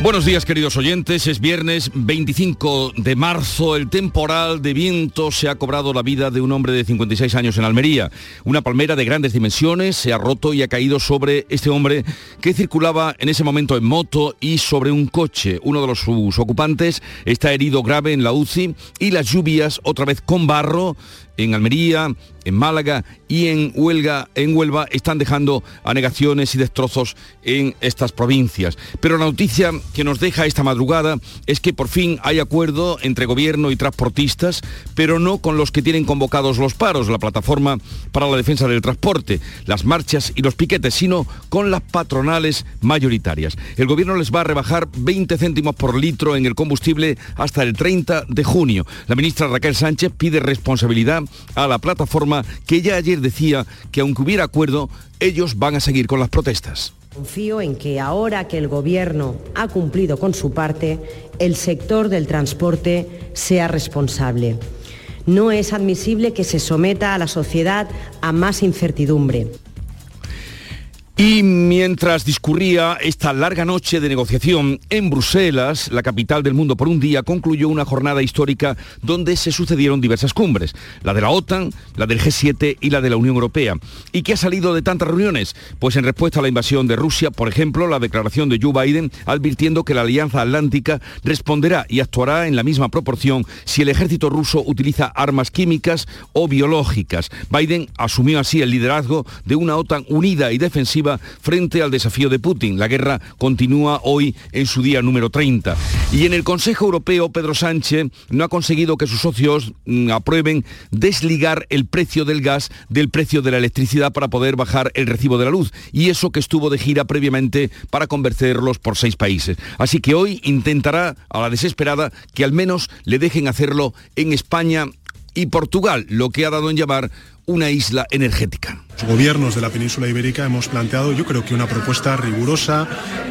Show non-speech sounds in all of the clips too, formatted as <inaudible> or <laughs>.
Buenos días queridos oyentes, es viernes 25 de marzo, el temporal de viento se ha cobrado la vida de un hombre de 56 años en Almería. Una palmera de grandes dimensiones se ha roto y ha caído sobre este hombre que circulaba en ese momento en moto y sobre un coche. Uno de los, sus ocupantes está herido grave en la UCI y las lluvias, otra vez con barro, en Almería, en Málaga y en Huelga, en Huelva están dejando anegaciones y destrozos en estas provincias. Pero la noticia que nos deja esta madrugada es que por fin hay acuerdo entre gobierno y transportistas, pero no con los que tienen convocados los paros, la plataforma para la defensa del transporte, las marchas y los piquetes, sino con las patronales mayoritarias. El gobierno les va a rebajar 20 céntimos por litro en el combustible hasta el 30 de junio. La ministra Raquel Sánchez pide responsabilidad a la plataforma que ya ayer decía que aunque hubiera acuerdo, ellos van a seguir con las protestas. Confío en que ahora que el Gobierno ha cumplido con su parte, el sector del transporte sea responsable. No es admisible que se someta a la sociedad a más incertidumbre. Y mientras discurría esta larga noche de negociación en Bruselas, la capital del mundo por un día, concluyó una jornada histórica donde se sucedieron diversas cumbres, la de la OTAN, la del G7 y la de la Unión Europea. ¿Y qué ha salido de tantas reuniones? Pues en respuesta a la invasión de Rusia, por ejemplo, la declaración de Joe Biden advirtiendo que la Alianza Atlántica responderá y actuará en la misma proporción si el ejército ruso utiliza armas químicas o biológicas. Biden asumió así el liderazgo de una OTAN unida y defensiva frente al desafío de Putin. La guerra continúa hoy en su día número 30. Y en el Consejo Europeo, Pedro Sánchez no ha conseguido que sus socios mm, aprueben desligar el precio del gas del precio de la electricidad para poder bajar el recibo de la luz. Y eso que estuvo de gira previamente para convencerlos por seis países. Así que hoy intentará, a la desesperada, que al menos le dejen hacerlo en España y Portugal, lo que ha dado en llamar una isla energética. Los gobiernos de la península ibérica hemos planteado, yo creo que una propuesta rigurosa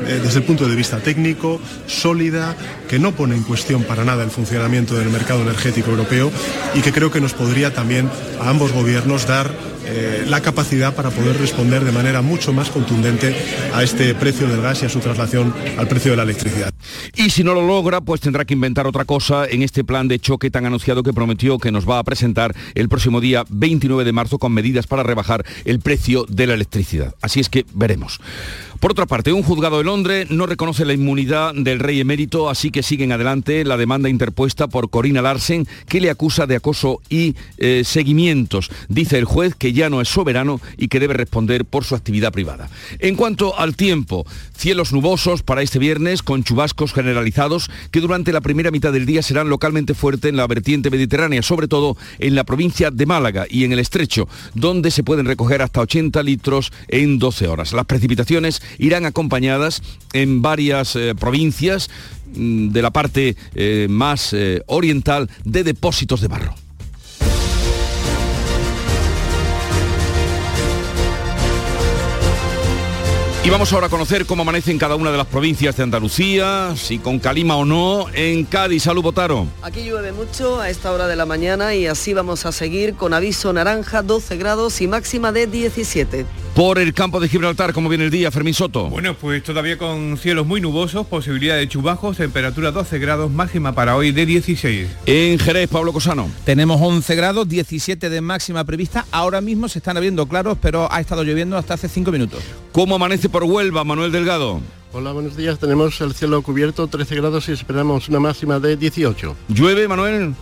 eh, desde el punto de vista técnico, sólida, que no pone en cuestión para nada el funcionamiento del mercado energético europeo y que creo que nos podría también a ambos gobiernos dar eh, la capacidad para poder responder de manera mucho más contundente a este precio del gas y a su traslación al precio de la electricidad. Y si no lo logra, pues tendrá que inventar otra cosa en este plan de choque tan anunciado que prometió que nos va a presentar el próximo día 29 de marzo con medidas para rebajar el precio de la electricidad. Así es que veremos. Por otra parte, un juzgado de Londres no reconoce la inmunidad del rey emérito, así que siguen adelante la demanda interpuesta por Corina Larsen, que le acusa de acoso y eh, seguimientos. Dice el juez que ya no es soberano y que debe responder por su actividad privada. En cuanto al tiempo, cielos nubosos para este viernes con chubascos generalizados que durante la primera mitad del día serán localmente fuertes en la vertiente mediterránea, sobre todo en la provincia de Málaga y en el estrecho, donde se pueden recoger hasta 80 litros en 12 horas. Las precipitaciones irán acompañadas en varias eh, provincias mm, de la parte eh, más eh, oriental de depósitos de barro. Y vamos ahora a conocer cómo amanece en cada una de las provincias de Andalucía, si con calima o no, en Cádiz. Salud, Botaro. Aquí llueve mucho a esta hora de la mañana y así vamos a seguir con aviso naranja, 12 grados y máxima de 17. Por el campo de Gibraltar, ¿cómo viene el día, Fermín Soto? Bueno, pues todavía con cielos muy nubosos, posibilidad de chubajos, temperatura 12 grados, máxima para hoy de 16. En Jerez, Pablo Cosano. Tenemos 11 grados, 17 de máxima prevista. Ahora mismo se están abriendo claros, pero ha estado lloviendo hasta hace 5 minutos. ¿Cómo amanece por Huelva, Manuel Delgado? Hola, buenos días. Tenemos el cielo cubierto, 13 grados y esperamos una máxima de 18. ¿Llueve, Manuel?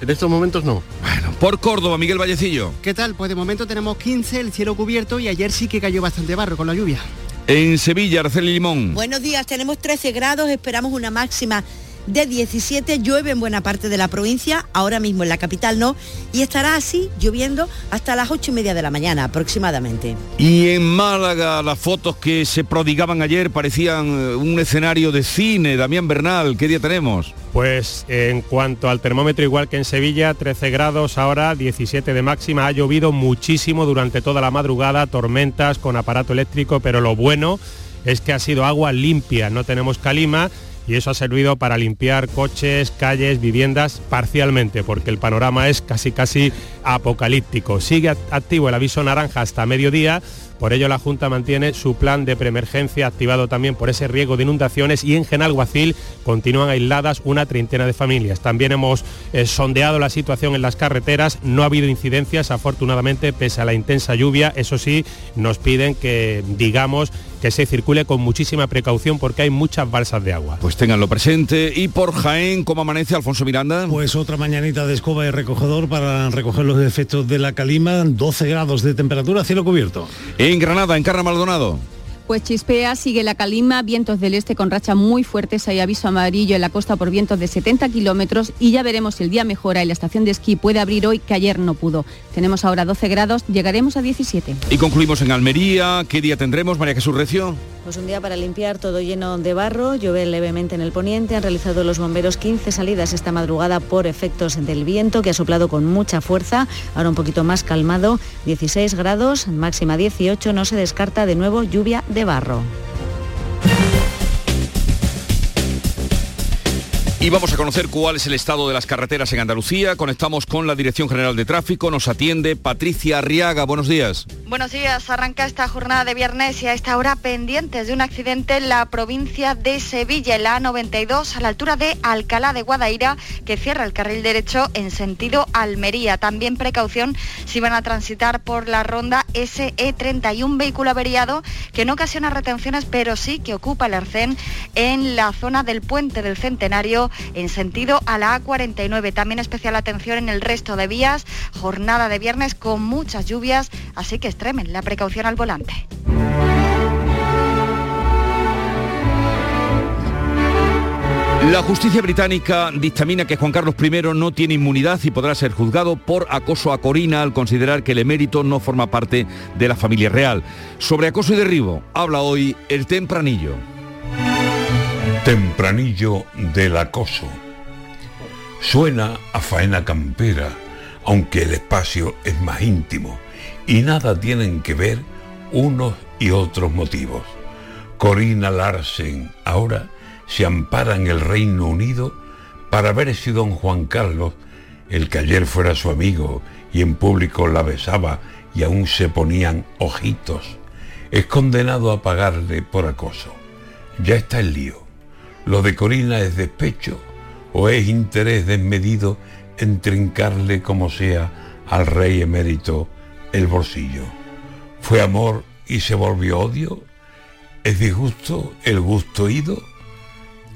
En estos momentos no. Bueno, por Córdoba, Miguel Vallecillo. ¿Qué tal? Pues de momento tenemos 15, el cielo cubierto y ayer sí que cayó bastante barro con la lluvia. En Sevilla, Araceli Limón. Buenos días, tenemos 13 grados, esperamos una máxima de 17, llueve en buena parte de la provincia, ahora mismo en la capital no, y estará así lloviendo hasta las 8 y media de la mañana aproximadamente. Y en Málaga las fotos que se prodigaban ayer parecían eh, un escenario de cine. Damián Bernal, ¿qué día tenemos? Pues en cuanto al termómetro, igual que en Sevilla, 13 grados ahora, 17 de máxima. Ha llovido muchísimo durante toda la madrugada, tormentas con aparato eléctrico, pero lo bueno es que ha sido agua limpia, no tenemos calima y eso ha servido para limpiar coches, calles, viviendas parcialmente, porque el panorama es casi casi apocalíptico. Sigue activo el aviso naranja hasta mediodía por ello, la Junta mantiene su plan de preemergencia activado también por ese riesgo de inundaciones y en Genalguacil continúan aisladas una treintena de familias. También hemos eh, sondeado la situación en las carreteras, no ha habido incidencias afortunadamente pese a la intensa lluvia. Eso sí, nos piden que digamos que se circule con muchísima precaución porque hay muchas balsas de agua. Pues ténganlo presente. Y por Jaén, ¿cómo amanece Alfonso Miranda? Pues otra mañanita de escoba y recogedor para recoger los efectos de la calima, 12 grados de temperatura, cielo cubierto. En Granada, en Carra Maldonado. Pues chispea, sigue la calima, vientos del este con racha muy fuertes, hay aviso amarillo en la costa por vientos de 70 kilómetros y ya veremos si el día mejora y la estación de esquí puede abrir hoy, que ayer no pudo. Tenemos ahora 12 grados, llegaremos a 17. Y concluimos en Almería, ¿qué día tendremos, María Jesús Recio? Pues un día para limpiar todo lleno de barro, llover levemente en el poniente, han realizado los bomberos 15 salidas esta madrugada por efectos del viento que ha soplado con mucha fuerza, ahora un poquito más calmado, 16 grados, máxima 18, no se descarta de nuevo lluvia de barro. Y vamos a conocer cuál es el estado de las carreteras en Andalucía. Conectamos con la Dirección General de Tráfico. Nos atiende Patricia Arriaga. Buenos días. Buenos días. Arranca esta jornada de viernes y a esta hora pendientes de un accidente en la provincia de Sevilla, en la A92, a la altura de Alcalá de Guadaira, que cierra el carril derecho en sentido Almería. También precaución si van a transitar por la ronda SE31, un vehículo averiado que no ocasiona retenciones, pero sí que ocupa el arcén en la zona del puente del Centenario en sentido a la A49. También especial atención en el resto de vías. Jornada de viernes con muchas lluvias, así que extremen la precaución al volante. La justicia británica dictamina que Juan Carlos I no tiene inmunidad y podrá ser juzgado por acoso a Corina al considerar que el emérito no forma parte de la familia real. Sobre acoso y derribo habla hoy el tempranillo. Tempranillo del acoso. Suena a faena campera, aunque el espacio es más íntimo y nada tienen que ver unos y otros motivos. Corina Larsen ahora se ampara en el Reino Unido para ver si don Juan Carlos, el que ayer fuera su amigo y en público la besaba y aún se ponían ojitos, es condenado a pagarle por acoso. Ya está el lío. ¿Lo de Corina es despecho o es interés desmedido en trincarle como sea al rey emérito el bolsillo? ¿Fue amor y se volvió odio? ¿Es disgusto el gusto ido?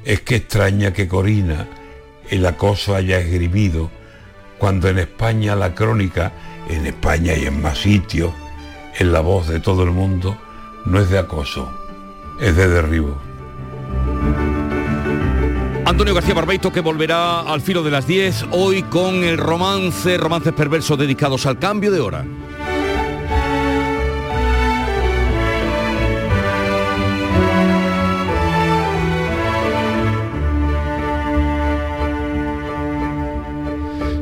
Es que extraña que Corina el acoso haya esgrimido cuando en España la crónica, en España y en más sitios, en la voz de todo el mundo, no es de acoso, es de derribo. Antonio García Barbeito que volverá al filo de las 10 hoy con el romance, romances perversos dedicados al cambio de hora.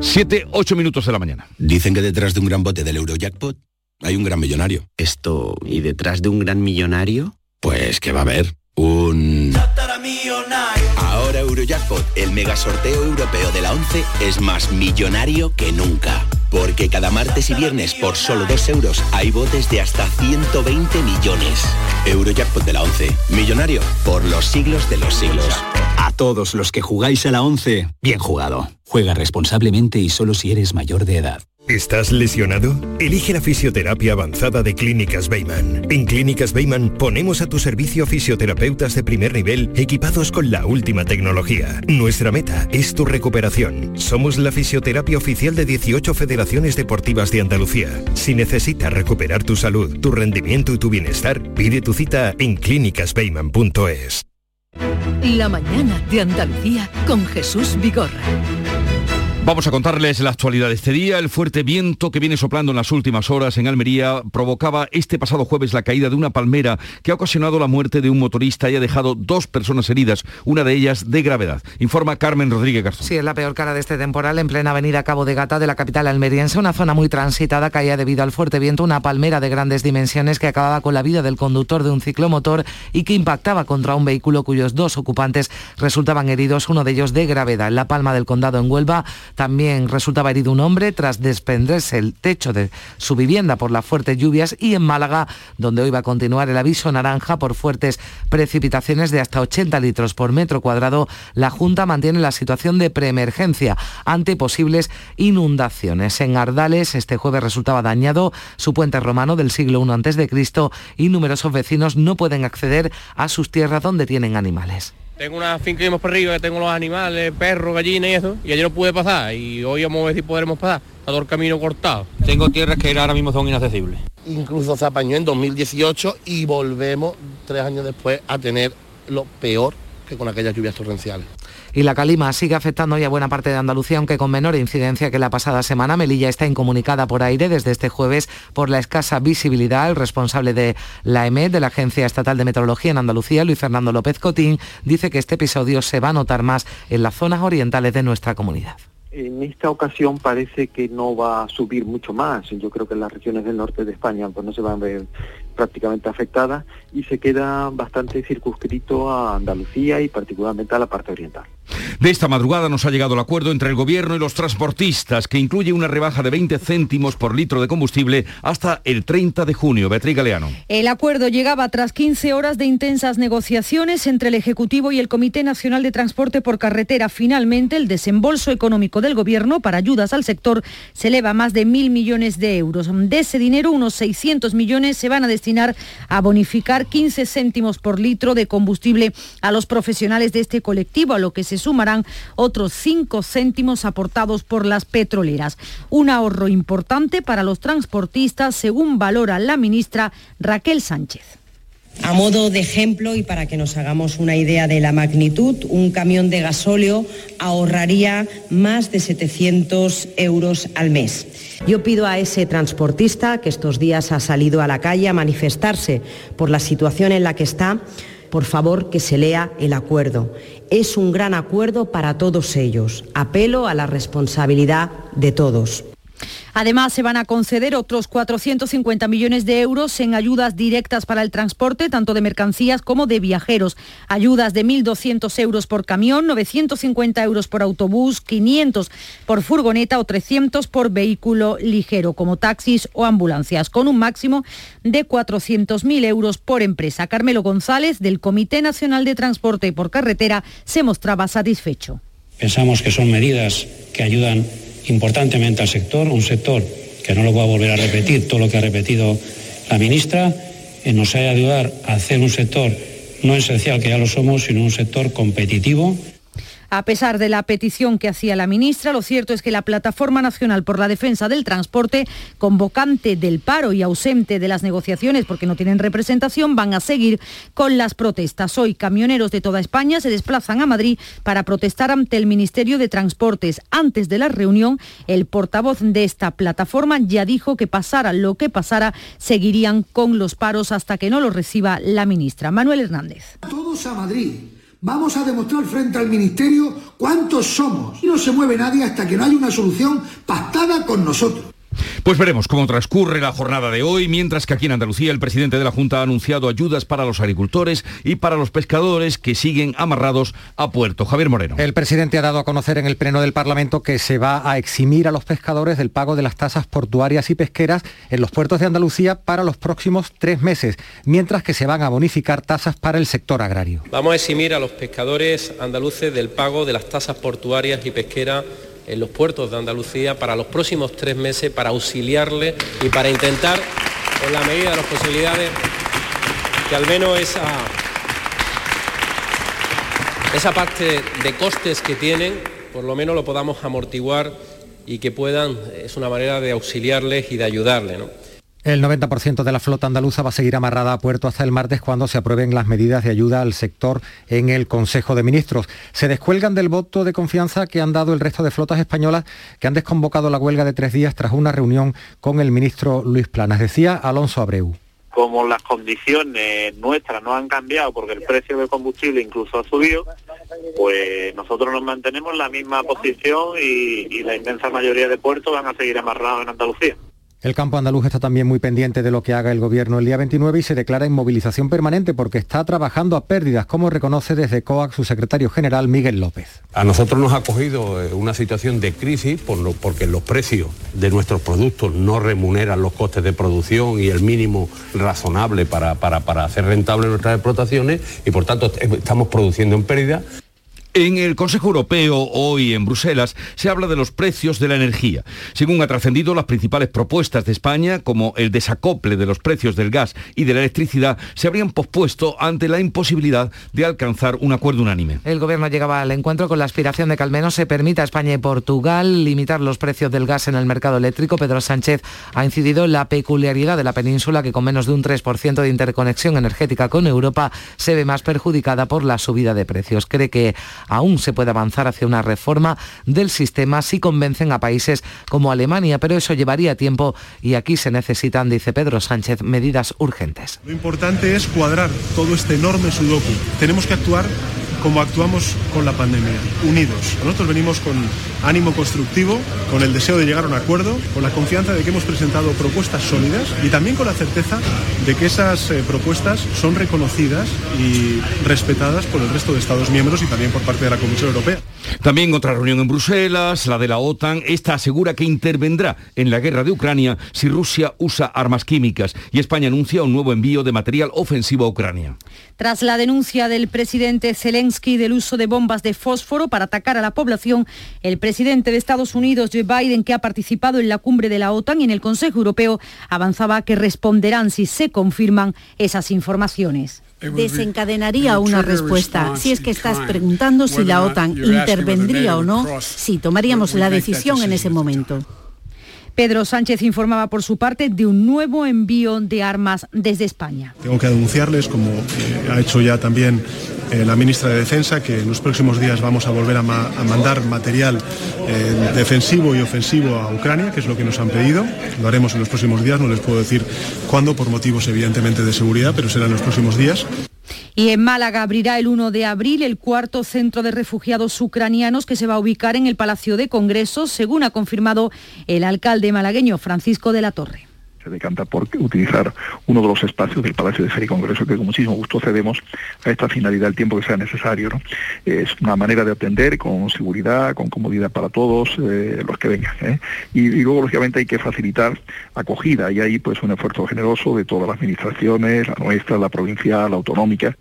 Siete, ocho minutos de la mañana. Dicen que detrás de un gran bote del Eurojackpot hay un gran millonario. Esto, ¿y detrás de un gran millonario? Pues que va a haber un... Ahora Eurojackpot, el mega sorteo europeo de la 11, es más millonario que nunca. Porque cada martes y viernes por solo 2 euros hay botes de hasta 120 millones. Eurojackpot de la 11, millonario por los siglos de los siglos. A todos los que jugáis a la 11, bien jugado. Juega responsablemente y solo si eres mayor de edad. ¿Estás lesionado? Elige la fisioterapia avanzada de Clínicas Beyman. En Clínicas Beyman ponemos a tu servicio de primer nivel equipados con la última tecnología. Nuestra meta es tu recuperación. Somos la fisioterapia oficial de 18 federaciones deportivas de Andalucía. Si necesitas recuperar tu salud, tu rendimiento y tu bienestar, pide tu cita en clínicasbeyman.es. La mañana de Andalucía con Jesús Vigorra. Vamos a contarles la actualidad de este día. El fuerte viento que viene soplando en las últimas horas en Almería provocaba este pasado jueves la caída de una palmera que ha ocasionado la muerte de un motorista y ha dejado dos personas heridas, una de ellas de gravedad. Informa Carmen Rodríguez Garzón. Sí, es la peor cara de este temporal en plena avenida Cabo de Gata de la capital almeriense, una zona muy transitada caía debido al fuerte viento una palmera de grandes dimensiones que acababa con la vida del conductor de un ciclomotor y que impactaba contra un vehículo cuyos dos ocupantes resultaban heridos, uno de ellos de gravedad. En la palma del condado en Huelva también resultaba herido un hombre tras desprenderse el techo de su vivienda por las fuertes lluvias y en Málaga, donde hoy va a continuar el aviso naranja por fuertes precipitaciones de hasta 80 litros por metro cuadrado, la Junta mantiene la situación de preemergencia ante posibles inundaciones. En Ardales este jueves resultaba dañado su puente romano del siglo I a.C. y numerosos vecinos no pueden acceder a sus tierras donde tienen animales. Tengo una finca que hemos perdido, que tengo los animales, perros, gallinas y eso, y ayer no pude pasar, y hoy vamos a ver si podremos pasar. Está todo el camino cortado. Tengo tierras que ahora mismo son inaccesibles. Incluso se apañó en 2018 y volvemos tres años después a tener lo peor que con aquellas lluvias torrenciales. Y la calima sigue afectando ya buena parte de Andalucía, aunque con menor incidencia que la pasada semana. Melilla está incomunicada por aire desde este jueves por la escasa visibilidad. El responsable de la EMET, de la Agencia Estatal de Meteorología en Andalucía, Luis Fernando López Cotín, dice que este episodio se va a notar más en las zonas orientales de nuestra comunidad. En esta ocasión parece que no va a subir mucho más. Yo creo que las regiones del norte de España pues no se van a ver prácticamente afectadas y se queda bastante circunscrito a Andalucía y particularmente a la parte oriental. De esta madrugada nos ha llegado el acuerdo entre el gobierno y los transportistas que incluye una rebaja de 20 céntimos por litro de combustible hasta el 30 de junio. Beatriz Galeano. El acuerdo llegaba tras 15 horas de intensas negociaciones entre el Ejecutivo y el Comité Nacional de Transporte por Carretera. Finalmente, el desembolso económico del gobierno para ayudas al sector se eleva a más de mil millones de euros. De ese dinero, unos 600 millones se van a destinar a bonificar 15 céntimos por litro de combustible a los profesionales de este colectivo, a lo que se sumarán otros 5 céntimos aportados por las petroleras. Un ahorro importante para los transportistas, según valora la ministra Raquel Sánchez. A modo de ejemplo y para que nos hagamos una idea de la magnitud, un camión de gasóleo ahorraría más de 700 euros al mes. Yo pido a ese transportista que estos días ha salido a la calle a manifestarse por la situación en la que está, por favor que se lea el acuerdo. Es un gran acuerdo para todos ellos. Apelo a la responsabilidad de todos. Además, se van a conceder otros 450 millones de euros en ayudas directas para el transporte, tanto de mercancías como de viajeros. Ayudas de 1.200 euros por camión, 950 euros por autobús, 500 por furgoneta o 300 por vehículo ligero, como taxis o ambulancias, con un máximo de 400.000 euros por empresa. Carmelo González, del Comité Nacional de Transporte por Carretera, se mostraba satisfecho. Pensamos que son medidas que ayudan importantemente al sector, un sector que no lo voy a volver a repetir, todo lo que ha repetido la ministra, eh, nos ha de ayudar a hacer un sector no esencial, que ya lo somos, sino un sector competitivo a pesar de la petición que hacía la ministra, lo cierto es que la Plataforma Nacional por la Defensa del Transporte, convocante del paro y ausente de las negociaciones porque no tienen representación, van a seguir con las protestas. Hoy camioneros de toda España se desplazan a Madrid para protestar ante el Ministerio de Transportes. Antes de la reunión, el portavoz de esta plataforma ya dijo que pasara lo que pasara, seguirían con los paros hasta que no los reciba la ministra. Manuel Hernández. Todos a Madrid Vamos a demostrar frente al Ministerio cuántos somos. Y no se mueve nadie hasta que no haya una solución pactada con nosotros. Pues veremos cómo transcurre la jornada de hoy, mientras que aquí en Andalucía el presidente de la Junta ha anunciado ayudas para los agricultores y para los pescadores que siguen amarrados a puerto. Javier Moreno. El presidente ha dado a conocer en el Pleno del Parlamento que se va a eximir a los pescadores del pago de las tasas portuarias y pesqueras en los puertos de Andalucía para los próximos tres meses, mientras que se van a bonificar tasas para el sector agrario. Vamos a eximir a los pescadores andaluces del pago de las tasas portuarias y pesqueras en los puertos de Andalucía para los próximos tres meses para auxiliarle y para intentar, en la medida de las posibilidades, que al menos esa, esa parte de costes que tienen, por lo menos lo podamos amortiguar y que puedan, es una manera de auxiliarles y de ayudarles. El 90% de la flota andaluza va a seguir amarrada a puerto hasta el martes cuando se aprueben las medidas de ayuda al sector en el Consejo de Ministros. Se descuelgan del voto de confianza que han dado el resto de flotas españolas que han desconvocado la huelga de tres días tras una reunión con el ministro Luis Planas. Decía Alonso Abreu como las condiciones nuestras no han cambiado porque el precio del combustible incluso ha subido, pues nosotros nos mantenemos en la misma posición y, y la inmensa mayoría de puertos van a seguir amarrados en Andalucía. El campo andaluz está también muy pendiente de lo que haga el gobierno el día 29 y se declara en movilización permanente porque está trabajando a pérdidas, como reconoce desde COAC su secretario general Miguel López. A nosotros nos ha cogido eh, una situación de crisis porque los precios de nuestros productos no remuneran los costes de producción y el mínimo razonable para, para, para hacer rentable nuestras explotaciones y por tanto estamos produciendo en pérdida. En el Consejo Europeo, hoy en Bruselas, se habla de los precios de la energía. Según ha trascendido, las principales propuestas de España, como el desacople de los precios del gas y de la electricidad, se habrían pospuesto ante la imposibilidad de alcanzar un acuerdo unánime. El Gobierno llegaba al encuentro con la aspiración de que al menos se permita a España y Portugal limitar los precios del gas en el mercado eléctrico. Pedro Sánchez ha incidido en la peculiaridad de la península, que con menos de un 3% de interconexión energética con Europa se ve más perjudicada por la subida de precios. Cree que aún se puede avanzar hacia una reforma del sistema si convencen a países como Alemania, pero eso llevaría tiempo y aquí se necesitan, dice Pedro Sánchez, medidas urgentes. Lo importante es cuadrar todo este enorme sudoku. Tenemos que actuar como actuamos con la pandemia, unidos. Nosotros venimos con ánimo constructivo, con el deseo de llegar a un acuerdo, con la confianza de que hemos presentado propuestas sólidas y también con la certeza de que esas eh, propuestas son reconocidas y respetadas por el resto de Estados miembros y también por parte de la Comisión Europea. También otra reunión en Bruselas, la de la OTAN. Esta asegura que intervendrá en la guerra de Ucrania si Rusia usa armas químicas y España anuncia un nuevo envío de material ofensivo a Ucrania. Tras la denuncia del presidente Zelensky del uso de bombas de fósforo para atacar a la población, el presidente de Estados Unidos, Joe Biden, que ha participado en la cumbre de la OTAN y en el Consejo Europeo, avanzaba que responderán si se confirman esas informaciones desencadenaría una respuesta. Si es que estás preguntando si la OTAN intervendría o no, si tomaríamos la decisión en ese momento. Pedro Sánchez informaba por su parte de un nuevo envío de armas desde España. Tengo que denunciarles, como eh, ha hecho ya también eh, la ministra de Defensa, que en los próximos días vamos a volver a, mandar material eh, defensivo y ofensivo a Ucrania, que es lo que nos han pedido. Lo haremos en los próximos días, no les puedo decir cuándo, por motivos evidentemente de seguridad, pero será en los próximos días. Y en Málaga abrirá el 1 de abril el cuarto centro de refugiados ucranianos que se va a ubicar en el Palacio de Congresos, según ha confirmado el alcalde malagueño Francisco de la Torre se decanta por utilizar uno de los espacios del Palacio de Feria y Congreso que con muchísimo gusto cedemos a esta finalidad el tiempo que sea necesario. Es una manera de atender con seguridad, con comodidad para todos eh, los que vengan. ¿eh? Y, y, luego, lógicamente, hay que facilitar acogida y ahí pues un esfuerzo generoso de todas las administraciones, la nuestra, la provincial, la autonómica,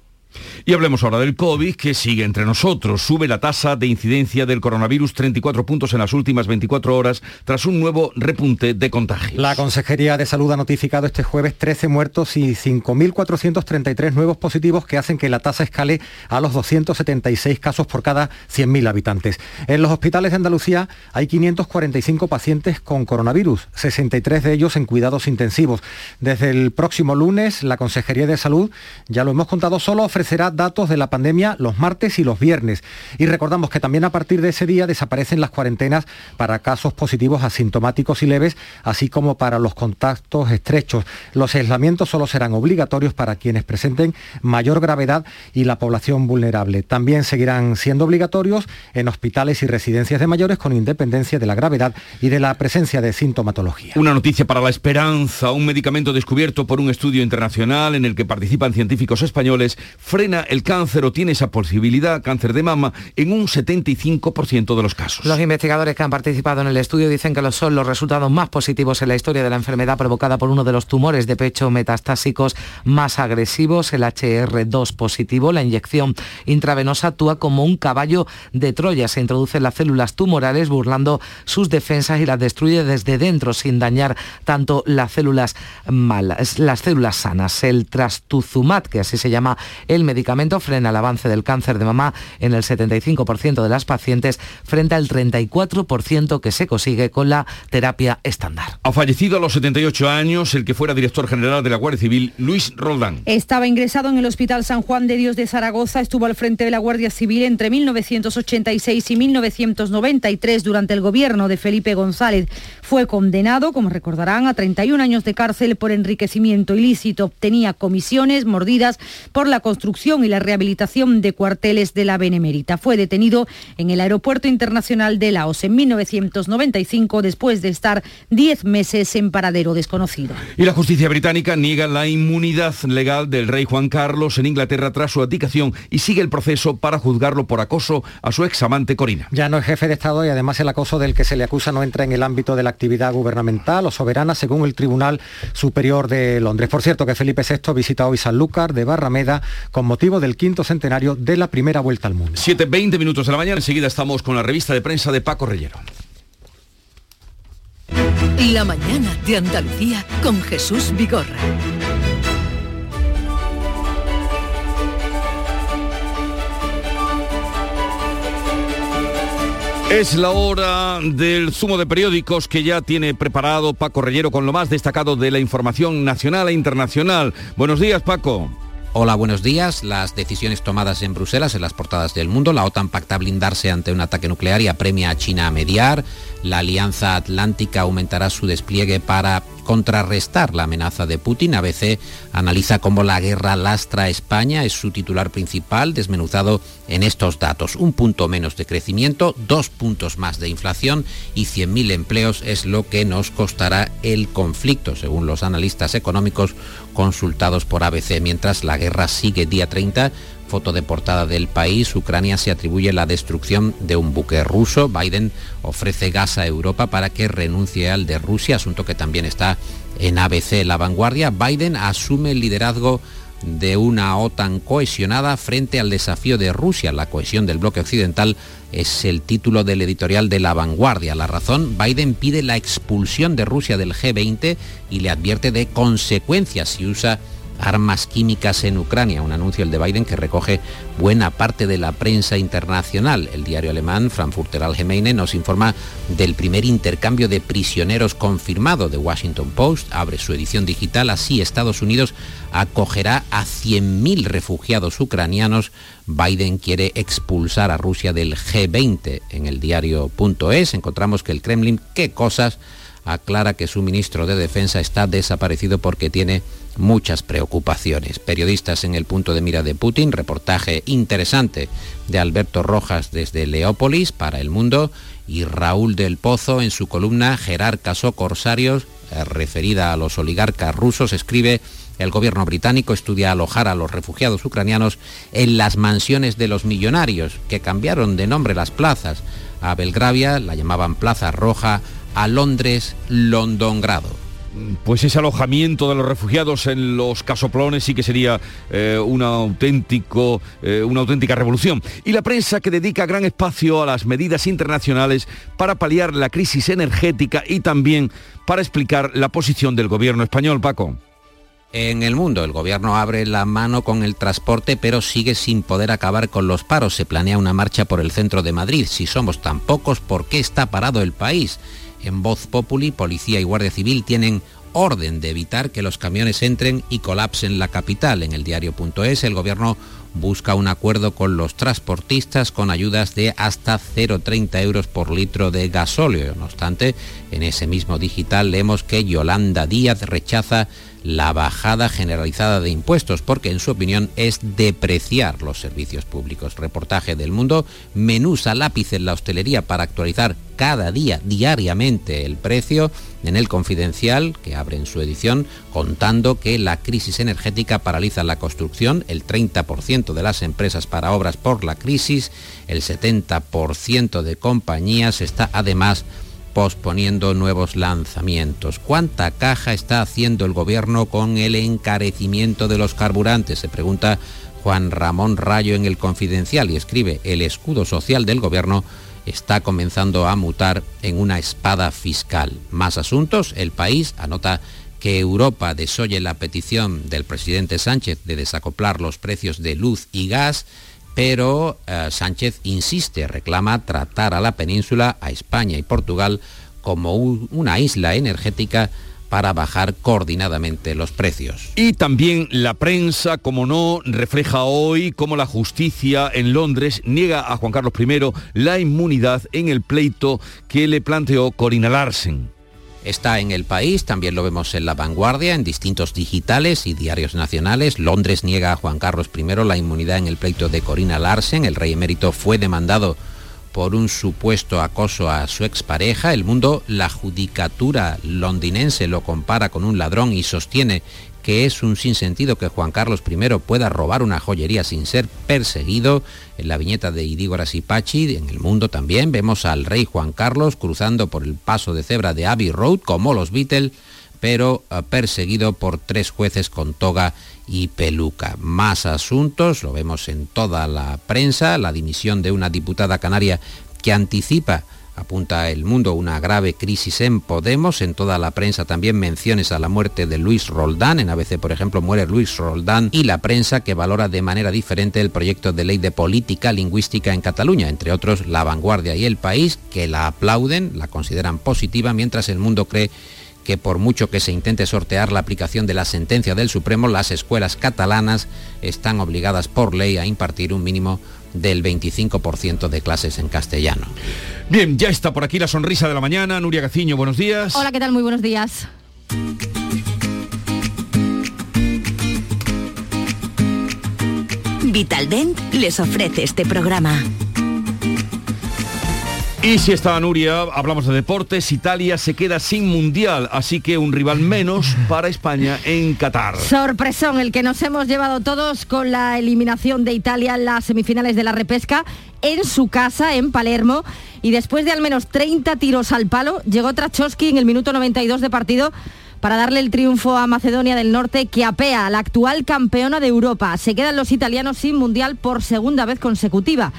y hablemos ahora del COVID, que sigue entre nosotros. Sube la tasa de incidencia del coronavirus 34 puntos en las últimas 24 horas tras un nuevo repunte de contagios. La Consejería de Salud ha notificado este jueves 13 muertos y 5.433 nuevos positivos que hacen que la tasa escale a los 276 casos por cada 100.000 habitantes. En los hospitales de Andalucía hay 545 pacientes con coronavirus, 63 de ellos en cuidados intensivos. Desde el próximo lunes, la Consejería de Salud, ya lo hemos contado solo, ofrece será datos de la pandemia los martes y los viernes. Y recordamos que también a partir de ese día desaparecen las cuarentenas para casos positivos asintomáticos y leves, así como para los contactos estrechos. Los aislamientos solo serán obligatorios para quienes presenten mayor gravedad y la población vulnerable. También seguirán siendo obligatorios en hospitales y residencias de mayores con independencia de la gravedad y de la presencia de sintomatología. Una noticia para la esperanza, un medicamento descubierto por un estudio internacional en el que participan científicos españoles frena el cáncer o tiene esa posibilidad, cáncer de mama, en un 75% de los casos. Los investigadores que han participado en el estudio dicen que son los resultados más positivos en la historia de la enfermedad provocada por uno de los tumores de pecho metastásicos más agresivos, el HR2 positivo. La inyección intravenosa actúa como un caballo de Troya. Se introduce en las células tumorales burlando sus defensas y las destruye desde dentro sin dañar tanto las células malas, las células sanas. El trastuzumab, que así se llama medicamento frena el avance del cáncer de mama en el 75% de las pacientes frente al 34% que se consigue con la terapia estándar. Ha fallecido a los 78 años el que fuera director general de la Guardia Civil, Luis Roldán. Estaba ingresado en el Hospital San Juan de Dios de Zaragoza, estuvo al frente de la Guardia Civil entre 1986 y 1993 durante el gobierno de Felipe González. Fue condenado, como recordarán, a 31 años de cárcel por enriquecimiento ilícito. Tenía comisiones mordidas por la construcción y la rehabilitación de cuarteles de la Benemérita. Fue detenido en el Aeropuerto Internacional de Laos en 1995 después de estar 10 meses en paradero desconocido. Y la justicia británica niega la inmunidad legal del rey Juan Carlos en Inglaterra tras su abdicación y sigue el proceso para juzgarlo por acoso a su examante Corina. Ya no es jefe de Estado y además el acoso del que se le acusa no entra en el ámbito de la actividad gubernamental o soberana según el Tribunal Superior de Londres. Por cierto que Felipe VI visita hoy Sanlúcar de Barrameda con motivo del quinto centenario de la primera vuelta al mundo. 7.20 minutos de la mañana, enseguida estamos con la revista de prensa de Paco Reyero. La mañana de Andalucía con Jesús Vigorra. Es la hora del zumo de periódicos que ya tiene preparado Paco Reyero con lo más destacado de la información nacional e internacional. Buenos días, Paco. Hola, buenos días. Las decisiones tomadas en Bruselas en las portadas del mundo. La OTAN pacta blindarse ante un ataque nuclear y apremia a China a mediar. La Alianza Atlántica aumentará su despliegue para contrarrestar la amenaza de Putin. ABC analiza cómo la guerra lastra a España, es su titular principal, desmenuzado en estos datos. Un punto menos de crecimiento, dos puntos más de inflación y 100.000 empleos es lo que nos costará el conflicto, según los analistas económicos consultados por ABC. Mientras la guerra sigue día 30, foto de portada del país, Ucrania se atribuye la destrucción de un buque ruso. Biden ofrece gas a Europa para que renuncie al de Rusia, asunto que también está en ABC La Vanguardia. Biden asume el liderazgo de una OTAN cohesionada frente al desafío de Rusia. La cohesión del bloque occidental es el título del editorial de La Vanguardia. La razón, Biden pide la expulsión de Rusia del G20 y le advierte de consecuencias si usa armas químicas en Ucrania, un anuncio el de Biden que recoge buena parte de la prensa internacional. El diario alemán Frankfurter Allgemeine nos informa del primer intercambio de prisioneros confirmado de Washington Post, abre su edición digital, así Estados Unidos acogerá a 100.000 refugiados ucranianos. Biden quiere expulsar a Rusia del G20. En el diario.es encontramos que el Kremlin, qué cosas, aclara que su ministro de Defensa está desaparecido porque tiene muchas preocupaciones. Periodistas en el punto de mira de Putin, reportaje interesante de Alberto Rojas desde Leópolis para El Mundo y Raúl del Pozo en su columna Jerarcas o Corsarios, eh, referida a los oligarcas rusos, escribe el gobierno británico estudia alojar a los refugiados ucranianos en las mansiones de los millonarios, que cambiaron de nombre las plazas. A Belgravia la llamaban Plaza Roja, a Londres Londongrado pues ese alojamiento de los refugiados en los casoplones sí que sería eh, una, auténtico, eh, una auténtica revolución. Y la prensa que dedica gran espacio a las medidas internacionales para paliar la crisis energética y también para explicar la posición del gobierno español, Paco. En el mundo, el gobierno abre la mano con el transporte, pero sigue sin poder acabar con los paros. Se planea una marcha por el centro de Madrid. Si somos tan pocos, ¿por qué está parado el país? En Voz Populi, Policía y Guardia Civil tienen orden de evitar que los camiones entren y colapsen la capital. En el diario.es el gobierno busca un acuerdo con los transportistas con ayudas de hasta 0,30 euros por litro de gasóleo. No obstante, en ese mismo digital leemos que Yolanda Díaz rechaza la bajada generalizada de impuestos, porque en su opinión es depreciar los servicios públicos. Reportaje del mundo, menús a lápiz en la hostelería para actualizar cada día, diariamente, el precio en el confidencial, que abre en su edición, contando que la crisis energética paraliza la construcción, el 30% de las empresas para obras por la crisis, el 70% de compañías está además posponiendo nuevos lanzamientos. ¿Cuánta caja está haciendo el gobierno con el encarecimiento de los carburantes? Se pregunta Juan Ramón Rayo en el Confidencial y escribe, el escudo social del gobierno está comenzando a mutar en una espada fiscal. Más asuntos, el país anota que Europa desoye la petición del presidente Sánchez de desacoplar los precios de luz y gas, pero eh, Sánchez insiste, reclama tratar a la península, a España y Portugal, como una isla energética para bajar coordinadamente los precios. Y también la prensa, como no, refleja hoy cómo la justicia en Londres niega a Juan Carlos I la inmunidad en el pleito que le planteó Corina Larsen. Está en el país, también lo vemos en la vanguardia, en distintos digitales y diarios nacionales. Londres niega a Juan Carlos I la inmunidad en el pleito de Corina Larsen. El rey emérito fue demandado por un supuesto acoso a su expareja. El mundo, la judicatura londinense lo compara con un ladrón y sostiene que es un sinsentido que Juan Carlos I pueda robar una joyería sin ser perseguido. En la viñeta de Idígoras y Pachi, en el mundo también, vemos al rey Juan Carlos cruzando por el paso de cebra de Abbey Road, como los Beatles, pero eh, perseguido por tres jueces con toga y peluca. Más asuntos, lo vemos en toda la prensa, la dimisión de una diputada canaria que anticipa apunta el mundo una grave crisis en Podemos, en toda la prensa también menciones a la muerte de Luis Roldán, en ABC por ejemplo muere Luis Roldán y la prensa que valora de manera diferente el proyecto de ley de política lingüística en Cataluña, entre otros La Vanguardia y El País, que la aplauden, la consideran positiva, mientras el mundo cree que por mucho que se intente sortear la aplicación de la sentencia del Supremo, las escuelas catalanas están obligadas por ley a impartir un mínimo del 25% de clases en castellano. Bien, ya está por aquí la sonrisa de la mañana. Nuria Gaciño, buenos días. Hola, ¿qué tal? Muy buenos días. Vitaldent les ofrece este programa. Y si está Nuria, hablamos de deportes, Italia se queda sin mundial, así que un rival menos para España en Qatar. Sorpresón el que nos hemos llevado todos con la eliminación de Italia en las semifinales de la repesca en su casa, en Palermo, y después de al menos 30 tiros al palo, llegó Trachowski en el minuto 92 de partido para darle el triunfo a Macedonia del Norte que apea a la actual campeona de Europa. Se quedan los italianos sin mundial por segunda vez consecutiva.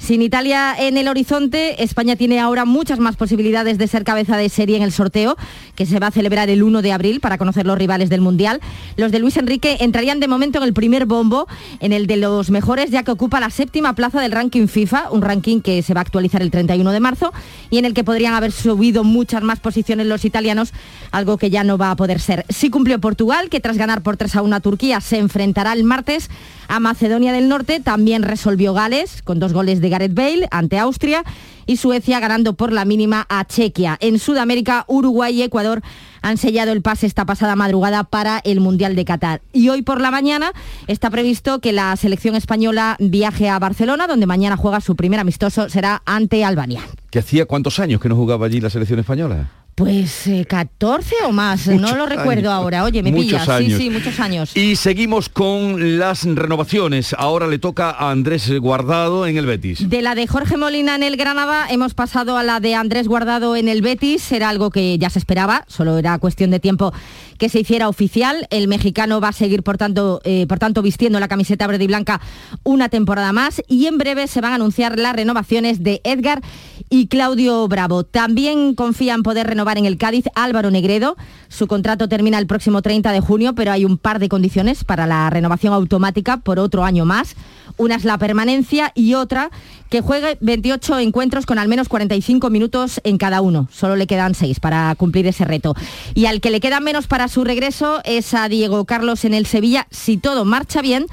Sin Italia en el horizonte, España tiene ahora muchas más posibilidades de ser cabeza de serie en el sorteo, que se va a celebrar el 1 de abril para conocer los rivales del Mundial. Los de Luis Enrique entrarían de momento en el primer bombo, en el de los mejores, ya que ocupa la séptima plaza del ranking FIFA, un ranking que se va a actualizar el 31 de marzo y en el que podrían haber subido muchas más posiciones los italianos, algo que ya no va a poder ser. Sí cumplió Portugal, que tras ganar por 3 a 1 a Turquía se enfrentará el martes a Macedonia del Norte. También resolvió Gales con dos goles de Gareth Bale ante Austria y Suecia ganando por la mínima a Chequia. En Sudamérica, Uruguay y Ecuador han sellado el pase esta pasada madrugada para el Mundial de Qatar. Y hoy por la mañana está previsto que la selección española viaje a Barcelona, donde mañana juega su primer amistoso, será ante Albania. ¿Que hacía cuántos años que no jugaba allí la selección española? Pues 14 eh, o más, no lo recuerdo ahora. Oye, me pillas. Sí, sí, muchos años. Y seguimos con las renovaciones. Ahora le toca a Andrés Guardado en el Betis. De la de Jorge Molina en el Granada hemos pasado a la de Andrés Guardado en el Betis. Era algo que ya se esperaba, solo era cuestión de tiempo que se hiciera oficial. El mexicano va a seguir, por tanto, eh, por tanto vistiendo la camiseta verde y blanca una temporada más. Y en breve se van a anunciar las renovaciones de Edgar y Claudio Bravo. También confían poder renovar en el Cádiz Álvaro Negredo. Su contrato termina el próximo 30 de junio, pero hay un par de condiciones para la renovación automática por otro año más. Una es la permanencia y otra que juegue 28 encuentros con al menos 45 minutos en cada uno. Solo le quedan 6 para cumplir ese reto. Y al que le queda menos para su regreso es a Diego Carlos en el Sevilla, si todo marcha bien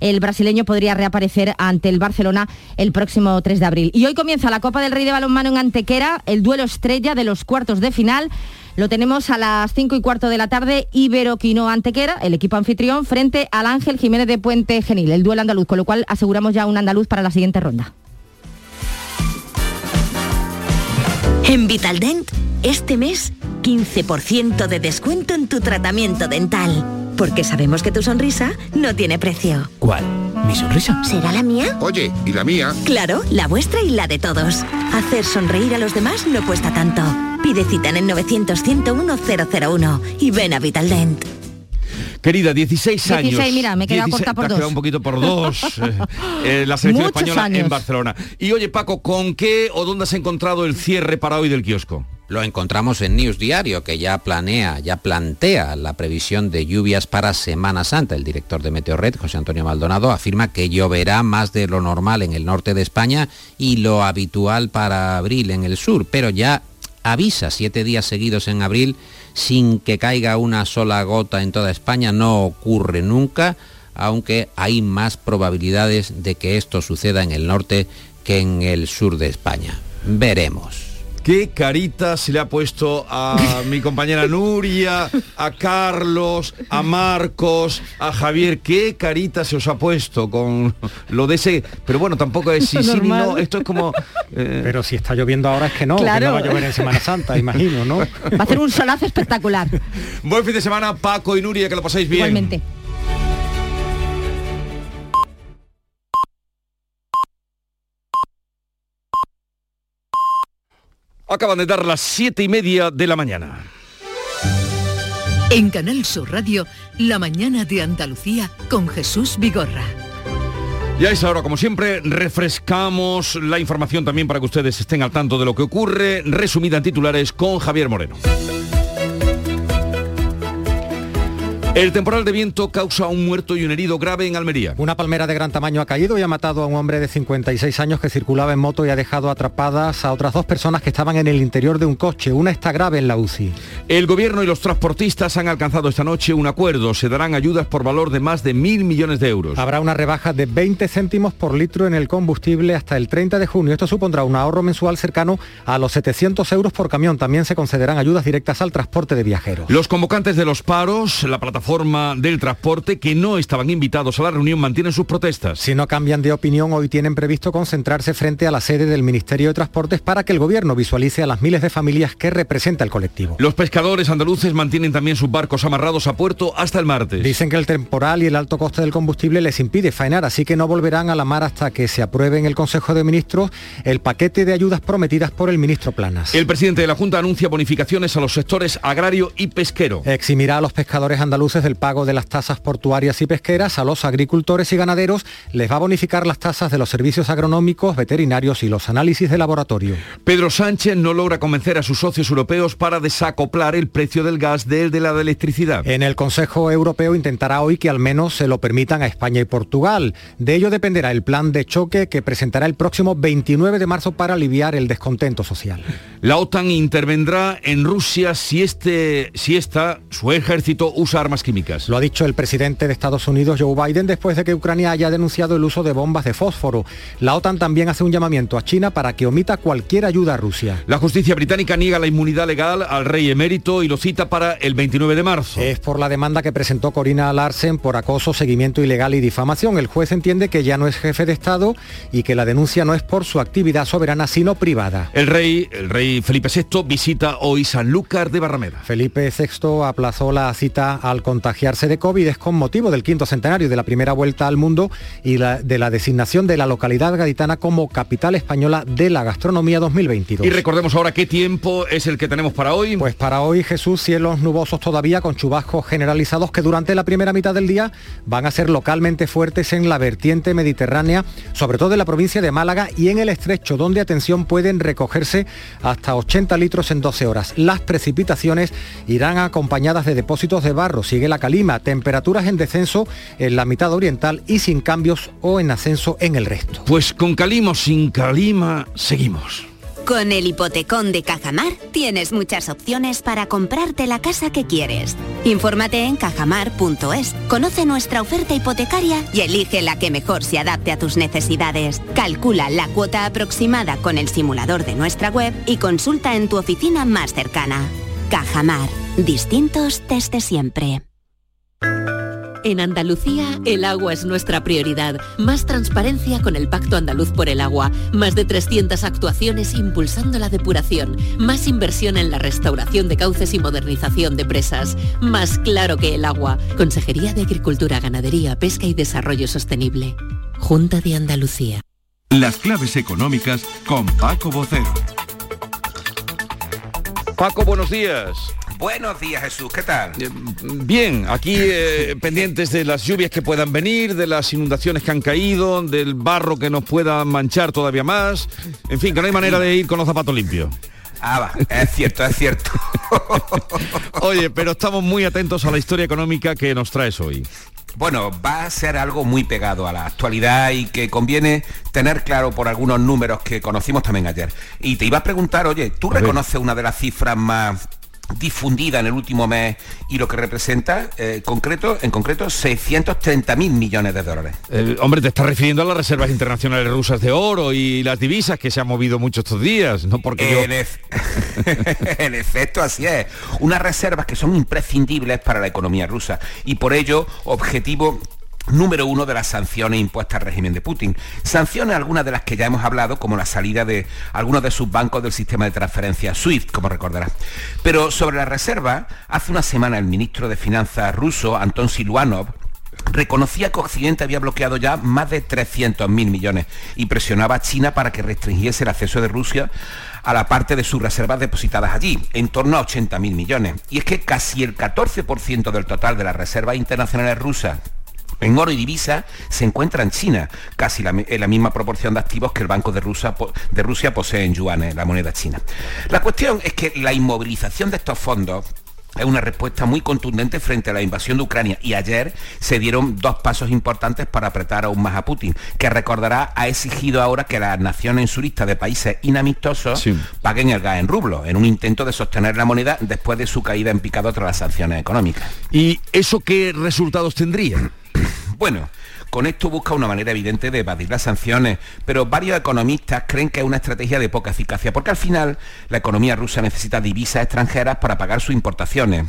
el brasileño podría reaparecer ante el Barcelona el próximo 3 de abril. Y hoy comienza la Copa del Rey de Balonmano en Antequera, el duelo estrella de los cuartos de final. Lo tenemos a las 5 y cuarto de la tarde, Ibero Quino Antequera, el equipo anfitrión, frente al Ángel Jiménez de Puente Genil, el duelo andaluz, con lo cual aseguramos ya un andaluz para la siguiente ronda. En Vitaldent, este mes, 15% de descuento en tu tratamiento dental. Porque sabemos que tu sonrisa no tiene precio. ¿Cuál? ¿Mi sonrisa? ¿Será la mía? Oye, ¿y la mía? Claro, la vuestra y la de todos. Hacer sonreír a los demás no cuesta tanto. Pide cita en el 900 101 001 y ven a Vitaldent. Querida, 16 años. 16, mira, me queda corta por dos. un poquito por dos. <laughs> Eh, eh, la selección española en Barcelona. Y oye, Paco, ¿con qué o dónde has encontrado el cierre para hoy del kiosco? Lo encontramos en News Diario, que ya planea, ya plantea la previsión de lluvias para Semana Santa. El director de Meteorred, José Antonio Maldonado, afirma que lloverá más de lo normal en el norte de España y lo habitual para abril en el sur, pero ya avisa siete días seguidos en abril sin que caiga una sola gota en toda España. No ocurre nunca, aunque hay más probabilidades de que esto suceda en el norte que en el sur de España. Veremos. Qué carita se le ha puesto a <laughs> mi compañera Nuria, a Carlos, a Marcos, a Javier. Qué carita se os ha puesto con lo de ese. Pero bueno, tampoco es sí, sí, ni no. Esto es como. <laughs> eh, Pero si está lloviendo ahora es que no, Claro. que no va a llover en Semana Santa, <laughs> imagino, ¿no? Va a hacer un solazo espectacular. Buen fin de semana, Paco y Nuria, que lo pasáis bien. Igualmente. Acaban de dar las siete y media de la mañana. En Canal Sur Radio, La mañana de Andalucía con Jesús Vigorra. Y a esa hora, como siempre, refrescamos la información también para que ustedes estén al tanto de lo que ocurre, resumida en titulares con Javier Moreno. El temporal de viento causa un muerto y un herido grave en Almería. Una palmera de gran tamaño ha caído y ha matado a un hombre de 56 años que circulaba en moto y ha dejado atrapadas a otras dos personas que estaban en el interior de un coche. Una está grave en la UCI. El gobierno y los transportistas han alcanzado esta noche un acuerdo. Se darán ayudas por valor de más de mil millones de euros. Habrá una rebaja de 20 céntimos por litro en el combustible hasta el 30 de junio. Esto supondrá un ahorro mensual cercano a los 700 euros por camión. También se concederán ayudas directas al transporte de viajeros. Los convocantes de los paros, la plataforma del transporte, que no estaban invitados a la reunión, mantienen sus protestas. Si no cambian de opinión, hoy tienen previsto concentrarse frente a la sede del Ministerio de Transportes para que el gobierno visualice a las miles de familias que representa el colectivo. Los pescadores andaluces mantienen también sus barcos amarrados a puerto hasta el martes. Dicen que el temporal y el alto coste del combustible les impide faenar, así que no volverán a la mar hasta que se apruebe en el Consejo de Ministros el paquete de ayudas prometidas por el ministro Planas. El presidente de la Junta anuncia bonificaciones a los sectores agrario y pesquero. Eximirá a los pescadores andaluces del pago de las tasas portuarias y pesqueras, a los agricultores y ganaderos les va a bonificar las tasas de los servicios agronómicos, veterinarios y los análisis de laboratorio. Pedro Sánchez no logra convencer a sus socios europeos para desacoplar el precio del gas del de la de electricidad. En el Consejo Europeo intentará hoy que al menos se lo permitan a España y Portugal. De ello dependerá el plan de choque que presentará el próximo 29 de marzo para aliviar el descontento social. La OTAN intervendrá en Rusia si este, si esta, su ejército, usa armas químicas. Lo ha dicho el presidente de Estados Unidos, Joe Biden, después de que Ucrania haya denunciado el uso de bombas de fósforo. La OTAN también hace un llamamiento a China para que omita cualquier ayuda a Rusia. La justicia británica niega la inmunidad legal al rey emérito y lo cita para el 29 de marzo. Es por la demanda que presentó Corina Larsen por acoso, seguimiento ilegal y difamación. El juez entiende que ya no es jefe de Estado y que la denuncia no es por su actividad soberana, sino privada. El rey, el rey Felipe VI visita hoy Sanlúcar de Barrameda. Felipe VI aplazó la cita al contagiarse de COVID es con motivo del quinto centenario de la primera vuelta al mundo y la- de la designación de la localidad gaditana como capital española de la gastronomía 2022. Y recordemos ahora qué tiempo es el que tenemos para hoy. Pues para hoy Jesús, cielos nubosos todavía con chubascos generalizados que durante la primera mitad del día van a ser localmente fuertes en la vertiente mediterránea, sobre todo en la provincia de Málaga y en el estrecho, donde atención pueden recogerse hasta 80 litros en 12 horas. Las precipitaciones irán acompañadas de depósitos de barro, sigue la calima, temperaturas en descenso en la mitad oriental y sin cambios o en ascenso en el resto. Pues con calima o sin calima, seguimos. Con el hipotecón de Cajamar tienes muchas opciones para comprarte la casa que quieres. Infórmate en cajamar.es, conoce nuestra oferta hipotecaria y elige la que mejor se adapte a tus necesidades. Calcula la cuota aproximada con el simulador de nuestra web y consulta en tu oficina más cercana. Cajamar, distintos desde siempre. En Andalucía, el agua es nuestra prioridad. Más transparencia con el Pacto Andaluz por el Agua. Más de 300 actuaciones impulsando la depuración. Más inversión en la restauración de cauces y modernización de presas. Más claro que el agua. Consejería de Agricultura, Ganadería, Pesca y Desarrollo Sostenible. Junta de Andalucía. Las claves económicas con Paco Bocero. Paco, buenos días. Buenos días Jesús, ¿qué tal? Bien, aquí eh, <laughs> pendientes de las lluvias que puedan venir, de las inundaciones que han caído, del barro que nos pueda manchar todavía más. En fin, que no hay manera de ir con los zapatos limpios. Ah, va, es cierto, es cierto. <laughs> Oye, pero estamos muy atentos a la historia económica que nos traes hoy. Bueno, va a ser algo muy pegado a la actualidad y que conviene tener claro por algunos números que conocimos también ayer. Y te iba a preguntar, oye, ¿tú reconoces una de las cifras más difundida en el último mes y lo que representa eh, concreto, en concreto 630 mil millones de dólares. Eh, hombre, te estás refiriendo a las reservas internacionales rusas de oro y las divisas que se han movido mucho estos días, no porque en, <laughs> en efecto, así es. Unas reservas que son imprescindibles para la economía rusa y por ello objetivo número uno de las sanciones impuestas al régimen de Putin. Sanciones algunas de las que ya hemos hablado, como la salida de algunos de sus bancos del sistema de transferencia SWIFT, como recordarás. Pero sobre la reserva, hace una semana el ministro de Finanzas ruso, Anton Siluanov, reconocía que Occidente había bloqueado ya más de 300.000 millones y presionaba a China para que restringiese el acceso de Rusia a la parte de sus reservas depositadas allí, en torno a 80.000 millones. Y es que casi el 14% del total de las reservas internacionales rusas en oro y divisa se encuentra en China, casi en la misma proporción de activos que el Banco de Rusia, de Rusia posee en yuanes, la moneda china. La cuestión es que la inmovilización de estos fondos es una respuesta muy contundente frente a la invasión de Ucrania y ayer se dieron dos pasos importantes para apretar aún más a Putin, que recordará ha exigido ahora que las naciones en su lista de países inamistosos paguen el gas en rublo, en un intento de sostener la moneda después de su caída en picado tras las sanciones económicas. ¿Y eso qué resultados tendría? Bueno, con esto busca una manera evidente de evadir las sanciones, pero varios economistas creen que es una estrategia de poca eficacia, porque al final la economía rusa necesita divisas extranjeras para pagar sus importaciones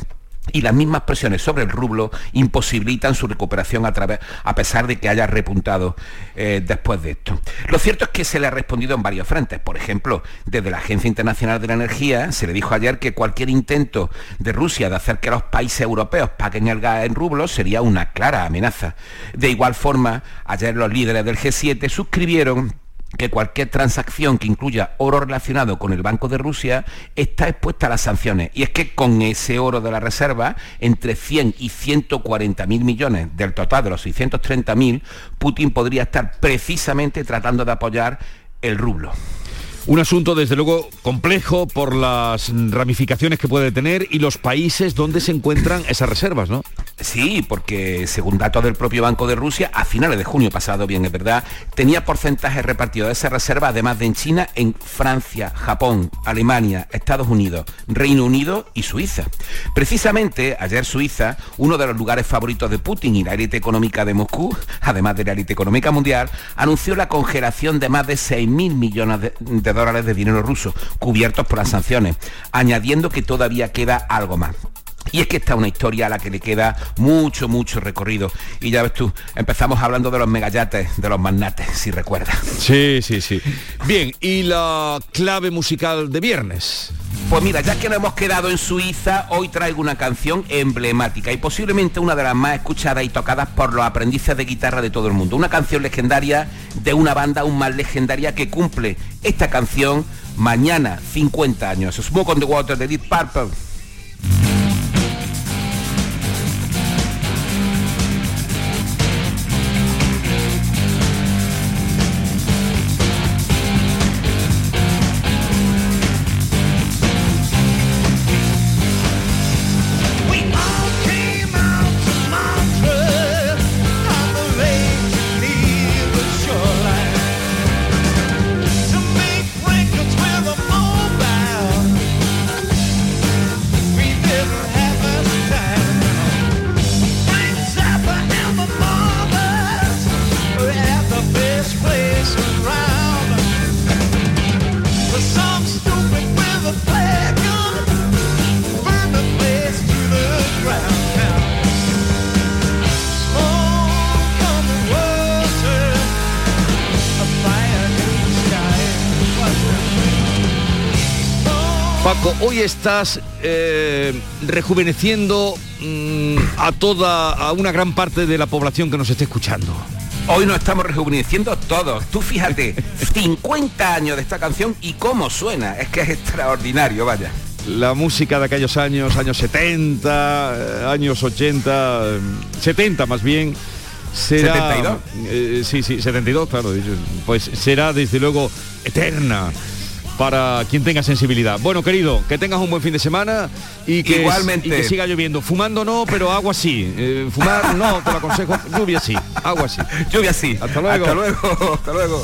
y las mismas presiones sobre el rublo imposibilitan su recuperación a, través, a pesar de que haya repuntado eh, después de esto. Lo cierto es que se le ha respondido en varios frentes. Por ejemplo, desde la Agencia Internacional de la Energía se le dijo ayer que cualquier intento de Rusia de hacer que los países europeos paguen el gas en rublos sería una clara amenaza. De igual forma, ayer los líderes del G7 suscribieron que cualquier transacción que incluya oro relacionado con el Banco de Rusia está expuesta a las sanciones. Y es que con ese oro de la reserva, entre 100 y 140 mil millones del total de los 630 mil, Putin podría estar precisamente tratando de apoyar el rublo. Un asunto desde luego complejo por las ramificaciones que puede tener y los países donde se encuentran esas reservas, ¿no? Sí, porque según datos del propio Banco de Rusia, a finales de junio pasado, bien es verdad, tenía porcentajes repartidos de esa reserva, además de en China, en Francia, Japón, Alemania, Estados Unidos, Reino Unido y Suiza. Precisamente ayer Suiza, uno de los lugares favoritos de Putin y la élite económica de Moscú, además de la élite económica mundial, anunció la congelación de más de 6.000 millones de, de dólares de dinero ruso, cubiertos por las sanciones, añadiendo que todavía queda algo más. Y es que esta es una historia a la que le queda mucho, mucho recorrido. Y ya ves tú, empezamos hablando de los megayates, de los magnates, si recuerdas. Sí, sí, sí. Bien, ¿y la clave musical de viernes? Pues mira, ya que nos hemos quedado en Suiza, hoy traigo una canción emblemática y posiblemente una de las más escuchadas y tocadas por los aprendices de guitarra de todo el mundo. Una canción legendaria de una banda aún más legendaria que cumple esta canción mañana 50 años. Smoke on the Water de Deep Purple. Estás eh, rejuveneciendo mm, a toda, a una gran parte de la población que nos esté escuchando. Hoy nos estamos rejuveneciendo todos. Tú fíjate, <laughs> 50 años de esta canción y cómo suena. Es que es extraordinario, vaya. La música de aquellos años, años 70, eh, años 80, 70 eh, más bien. Será, ¿72? sí, sí, 72, claro. Pues será desde luego eterna para quien tenga sensibilidad. Bueno, querido, que tengas un buen fin de semana y que, Igualmente. y que siga lloviendo. Fumando no, pero agua sí. Eh, fumar no, te lo aconsejo. Lluvia sí, agua sí. Lluvia sí. Hasta luego. Hasta luego. Hasta luego.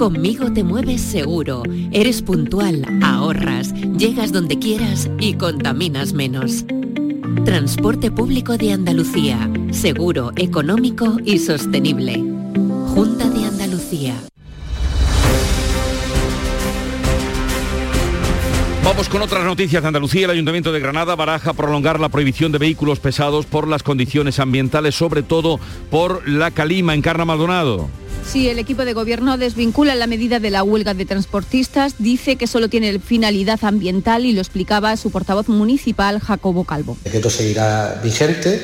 Conmigo te mueves seguro, eres puntual, ahorras, llegas donde quieras y contaminas menos. Transporte público de Andalucía, seguro, económico y sostenible. Junta de Andalucía. Vamos con otras noticias de Andalucía. El Ayuntamiento de Granada baraja prolongar la prohibición de vehículos pesados por las condiciones ambientales, sobre todo por la calima en Carna Maldonado. Sí, el equipo de gobierno desvincula la medida de la huelga de transportistas, dice que solo tiene finalidad ambiental y lo explicaba su portavoz municipal, Jacobo Calvo. El decreto seguirá vigente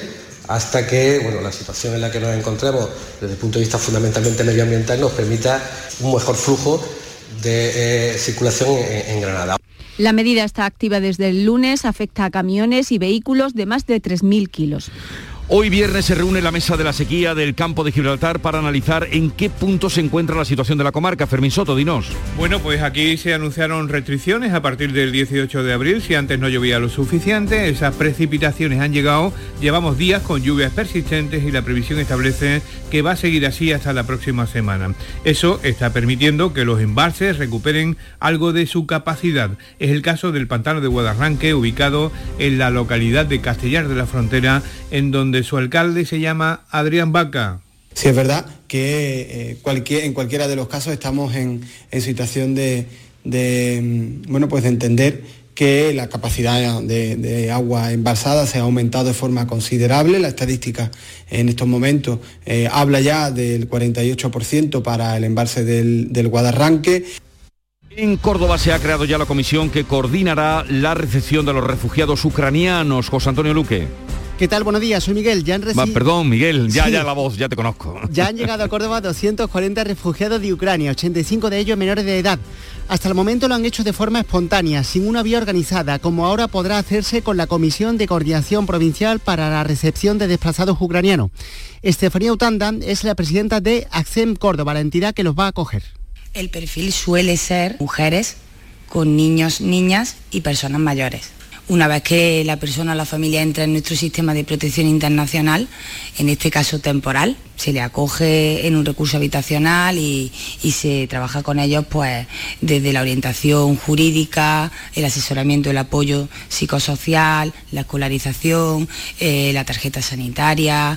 hasta que bueno, la situación en la que nos encontremos desde el punto de vista fundamentalmente medioambiental nos permita un mejor flujo de eh, circulación en, en Granada. La medida está activa desde el lunes, afecta a camiones y vehículos de más de 3.000 kilos. Hoy viernes se reúne la mesa de la sequía del campo de Gibraltar para analizar en qué punto se encuentra la situación de la comarca. Fermín Soto, dinos. Bueno, pues aquí se anunciaron restricciones a partir del 18 de abril. Si antes no llovía lo suficiente, esas precipitaciones han llegado. Llevamos días con lluvias persistentes y la previsión establece que va a seguir así hasta la próxima semana. Eso está permitiendo que los embalses recuperen algo de su capacidad. Es el caso del pantano de Guadarranque, ubicado en la localidad de Castellar de la Frontera, en donde su alcalde se llama Adrián Vaca. Sí, es verdad que eh, cualquier, en cualquiera de los casos estamos en, en situación de, de, mm, bueno, pues de entender que la capacidad de, de, agua embalsada se ha aumentado de forma considerable. La estadística en estos momentos eh, habla ya del 48% para el embalse del, del Guadarranque. En Córdoba se ha creado ya la comisión que coordinará la recepción de los refugiados ucranianos. José Antonio Luque. ¿Qué tal? Buenos días, soy Miguel. Ya han recibido... Perdón, Miguel, ya, sí. ya la voz, ya te conozco. Ya han llegado a Córdoba 240 refugiados de Ucrania, 85 de ellos menores de edad. Hasta el momento lo han hecho de forma espontánea, sin una vía organizada, como ahora podrá hacerse con la Comisión de Coordinación Provincial para la Recepción de Desplazados Ucranianos. Estefanía Utanda es la presidenta de ACCEM Córdoba, la entidad que los va a acoger. El perfil suele ser mujeres con niños, niñas y personas mayores. Una vez que la persona o la familia entra en nuestro sistema de protección internacional, en este caso temporal, se le acoge en un recurso habitacional y, y, se trabaja con ellos pues desde la orientación jurídica, el asesoramiento, el apoyo psicosocial, la escolarización, eh, la tarjeta sanitaria,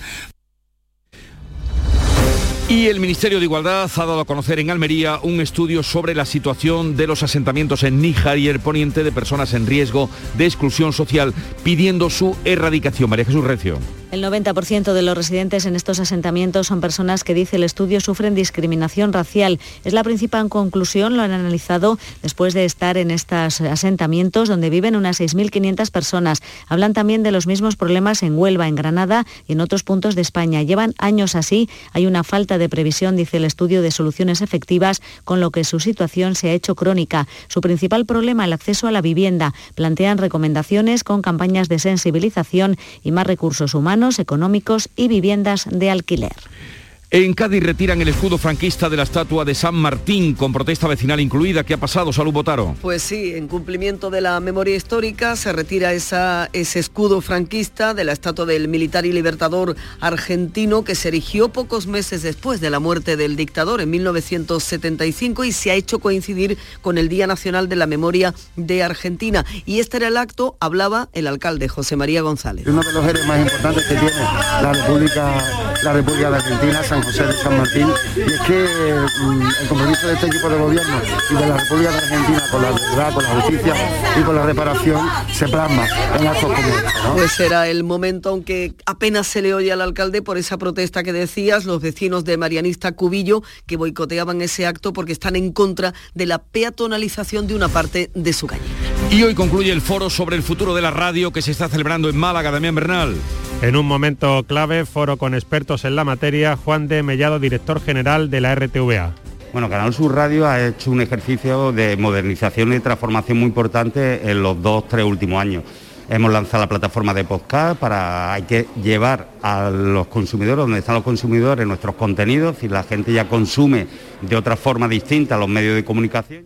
y el Ministerio de Igualdad ha dado a conocer en Almería un estudio sobre la situación de los asentamientos en Níjar y el poniente de personas en riesgo de exclusión social, pidiendo su erradicación. María Jesús Recio. El 90% de los residentes en estos asentamientos son personas que, dice el estudio, sufren discriminación racial. Es la principal conclusión, lo han analizado después de estar en estos asentamientos donde viven unas 6.500 personas. Hablan también de los mismos problemas en Huelva, en Granada y en otros puntos de España. Llevan años así. Hay una falta de previsión, dice el estudio, de soluciones efectivas, con lo que su situación se ha hecho crónica. Su principal problema, el acceso a la vivienda. Plantean recomendaciones con campañas de sensibilización y más recursos humanos económicos y viviendas de alquiler. En Cádiz retiran el escudo franquista de la estatua de San Martín, con protesta vecinal incluida. ¿Qué ha pasado, Salud Botaro? Pues sí, en cumplimiento de la memoria histórica se retira esa, ese escudo franquista de la estatua del militar y libertador argentino que se erigió pocos meses después de la muerte del dictador en 1975 y se ha hecho coincidir con el Día Nacional de la Memoria de Argentina. Y este era el acto, hablaba el alcalde José María González. Uno de los héroes más importantes que tiene la República la República de Argentina, San José de San Martín. Y es que mm, el compromiso de este equipo de gobierno y de la República de Argentina con la verdad, con la justicia y con la reparación se plasma en actos como este. Pues será el momento, aunque apenas se le oye al alcalde por esa protesta que decías, los vecinos de Marianista Cubillo que boicoteaban ese acto porque están en contra de la peatonalización de una parte de su calle. Y hoy concluye el foro sobre el futuro de la radio que se está celebrando en Málaga, Damián Bernal. En un momento clave, foro con expertos en la materia, Juan de Mellado, director general de la RTVA. Bueno, Canal Sur Radio ha hecho un ejercicio de modernización y transformación muy importante en los dos, tres últimos años. Hemos lanzado la plataforma de podcast para hay que llevar a los consumidores, donde están los consumidores, nuestros contenidos, y la gente ya consume de otra forma distinta los medios de comunicación.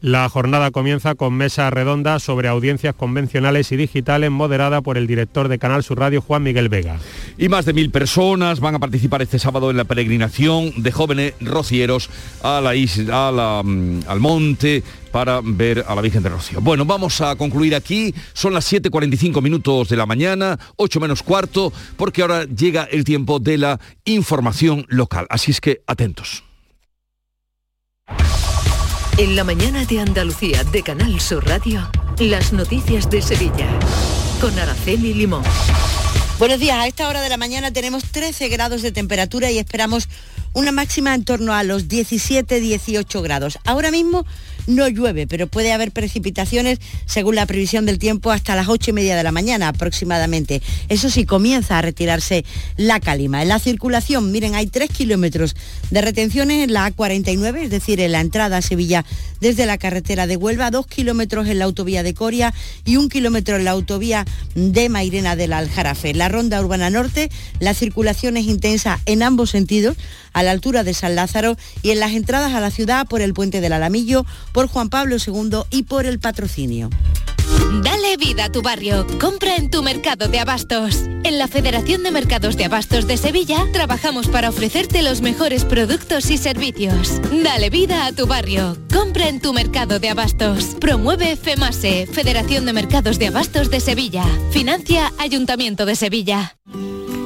La jornada comienza con mesa redonda sobre audiencias convencionales y digitales moderada por el director de Canal Sur Radio, Juan Miguel Vega. Y más de mil personas van a participar este sábado en la peregrinación de jóvenes rocieros a la isla, mm, al monte para ver a la Virgen de Rocío. Bueno, vamos a concluir aquí. Son las 7.45 minutos de la mañana, 8 menos cuarto, porque ahora llega el tiempo de la información local. Así es que atentos. En la mañana de Andalucía de Canal Sur Radio, las noticias de Sevilla. Con Araceli Limón. Buenos días, a esta hora de la mañana tenemos 13 grados de temperatura y esperamos una máxima en torno a los 17-18 grados. Ahora mismo no llueve, pero puede haber precipitaciones según la previsión del tiempo hasta las 8 y media de la mañana aproximadamente. Eso sí, comienza a retirarse la calima. En la circulación, miren, hay 3 kilómetros de retenciones en la A49, es decir, en la entrada a Sevilla desde la carretera de Huelva, 2 kilómetros en la autovía de Coria y un kilómetro en la autovía de Mairena del Aljarafe. La ronda urbana norte, la circulación es intensa en ambos sentidos, a la altura de San Lázaro y en las entradas a la ciudad por el puente del Alamillo, por Juan Pablo II y por el patrocinio. Dale vida a tu barrio. Compra en tu mercado de abastos. En la Federación de Mercados de Abastos de Sevilla trabajamos para ofrecerte los mejores productos y servicios. Dale vida a tu barrio. Compra en tu mercado de abastos. Promueve FEMASE, Federación de Mercados de Abastos de Sevilla. Financia Ayuntamiento de Sevilla.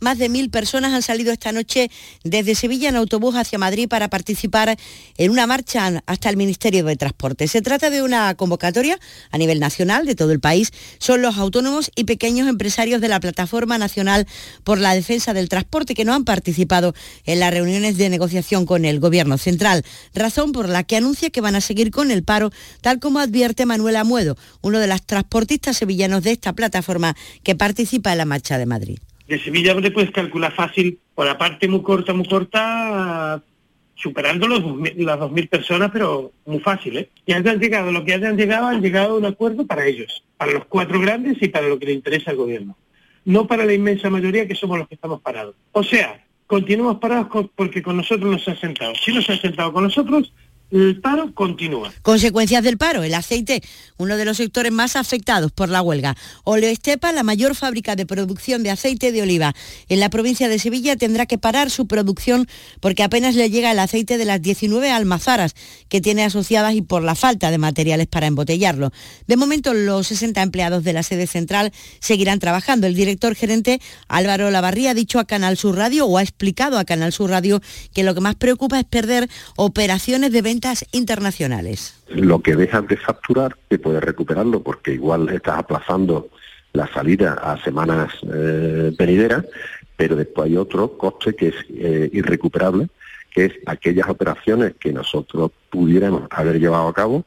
Más de mil personas han salido esta noche desde Sevilla en autobús hacia Madrid para participar en una marcha hasta el Ministerio de Transporte. Se trata de una convocatoria a nivel nacional de todo el país. Son los autónomos y pequeños empresarios de la Plataforma Nacional por la Defensa del Transporte que no han participado en las reuniones de negociación con el Gobierno Central, razón por la que anuncia que van a seguir con el paro, tal como advierte Manuela Muedo, uno de los transportistas sevillanos de esta plataforma que participa en la marcha de Madrid. De Sevilla le puedes calcular fácil, por la parte muy corta, muy corta, superando los, las 2.000 personas, pero muy fácil, ¿eh? Ya han llegado, lo que han llegado, han llegado a un acuerdo para ellos, para los cuatro grandes y para lo que le interesa al gobierno. No para la inmensa mayoría que somos los que estamos parados. O sea, continuamos parados porque con nosotros nos han sentado. Si nos han sentado con nosotros, el paro continúa. Consecuencias del paro, el aceite, uno de los sectores más afectados por la huelga. Oleoestepa, la mayor fábrica de producción de aceite de oliva en la provincia de Sevilla, tendrá que parar su producción porque apenas le llega el aceite de las 19 almazaras que tiene asociadas y por la falta de materiales para embotellarlo. De momento, los 60 empleados de la sede central seguirán trabajando. El director gerente Álvaro Lavarría ha dicho a Canal Sur Radio o ha explicado a Canal Sur Radio que lo que más preocupa es perder operaciones de venta internacionales. Lo que dejas de facturar, que puedes recuperarlo porque igual estás aplazando la salida a semanas eh, venideras, pero después hay otro coste que es eh, irrecuperable, que es aquellas operaciones que nosotros pudiéramos haber llevado a cabo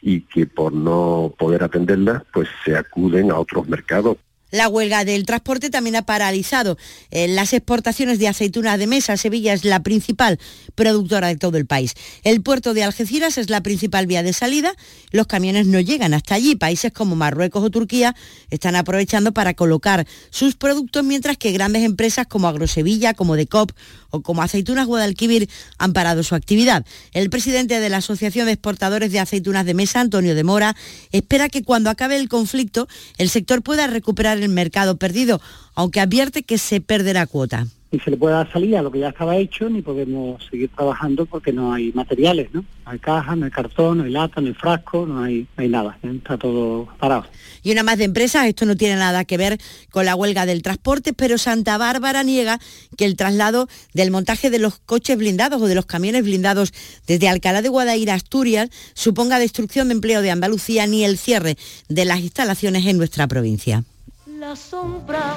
y que por no poder atenderlas, pues se acuden a otros mercados La huelga del transporte también ha paralizado eh, las exportaciones de aceitunas de mesa. Sevilla es la principal productora de todo el país. El puerto de Algeciras es la principal vía de salida. Los camiones no llegan hasta allí. Países como Marruecos o Turquía están aprovechando para colocar sus productos, mientras que grandes empresas como Agrosevilla, como Decop o como Aceitunas Guadalquivir han parado su actividad. El presidente de la Asociación de Exportadores de Aceitunas de Mesa, Antonio de Mora, espera que cuando acabe el conflicto el sector pueda recuperar el mercado perdido, aunque advierte que se perderá cuota ni se le puede dar salida a lo que ya estaba hecho, ni podemos seguir trabajando porque no hay materiales, ¿no? No hay caja, no hay cartón, no hay lata, no hay frasco, no hay, no hay nada, ¿eh? está todo parado. Y una más de empresas, esto no tiene nada que ver con la huelga del transporte, pero Santa Bárbara niega que el traslado del montaje de los coches blindados o de los camiones blindados desde Alcalá de Guadaira a Asturias suponga destrucción de empleo de Andalucía ni el cierre de las instalaciones en nuestra provincia. La sombra,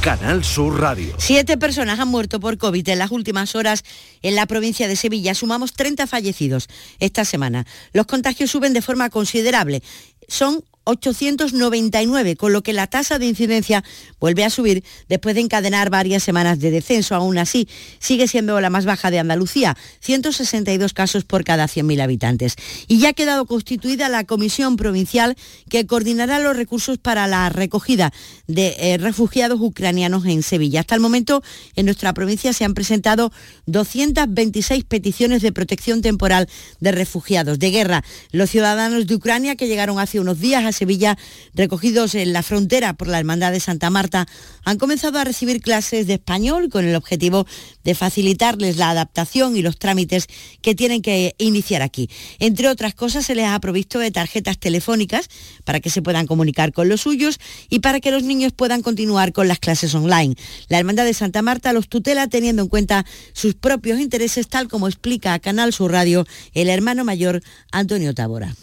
Canal Sur Radio. Siete personas han muerto por COVID en las últimas horas en la provincia de Sevilla. Sumamos 30 fallecidos esta semana. Los contagios suben de forma considerable. Son 899, con lo que la tasa de incidencia vuelve a subir después de encadenar varias semanas de descenso. Aún así, sigue siendo la más baja de Andalucía, 162 casos por cada 100.000 habitantes. Y ya ha quedado constituida la comisión provincial que coordinará los recursos para la recogida de eh, refugiados ucranianos en Sevilla. Hasta el momento, en nuestra provincia se han presentado 226 peticiones de protección temporal de refugiados de guerra. Los ciudadanos de Ucrania que llegaron hace unos días a Sevilla, recogidos en la frontera por la Hermandad de Santa Marta, han comenzado a recibir clases de español con el objetivo de facilitarles la adaptación y los trámites que tienen que iniciar aquí. Entre otras cosas, se les ha provisto de tarjetas telefónicas para que se puedan comunicar con los suyos y para que los niños puedan continuar con las clases online. La Hermandad de Santa Marta los tutela teniendo en cuenta sus propios intereses, tal como explica a Canal Sur Radio el hermano mayor Antonio Tabora.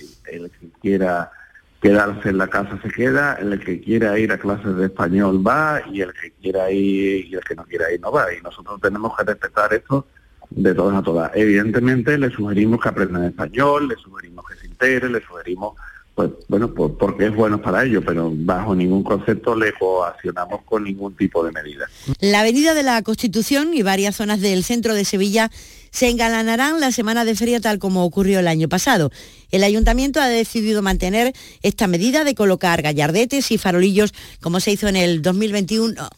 Quedarse en la casa se queda, el que quiera ir a clases de español va y el que quiera ir y el que no quiera ir no va. Y nosotros tenemos que respetar esto de todas a todas. Evidentemente le sugerimos que aprendan español, le sugerimos que se integren, le sugerimos, pues bueno, pues, porque es bueno para ellos, pero bajo ningún concepto le coaccionamos con ningún tipo de medida. La Avenida de la Constitución y varias zonas del centro de Sevilla se engalanarán la semana de feria tal como ocurrió el año pasado. El ayuntamiento ha decidido mantener esta medida de colocar gallardetes y farolillos como se hizo en el 2021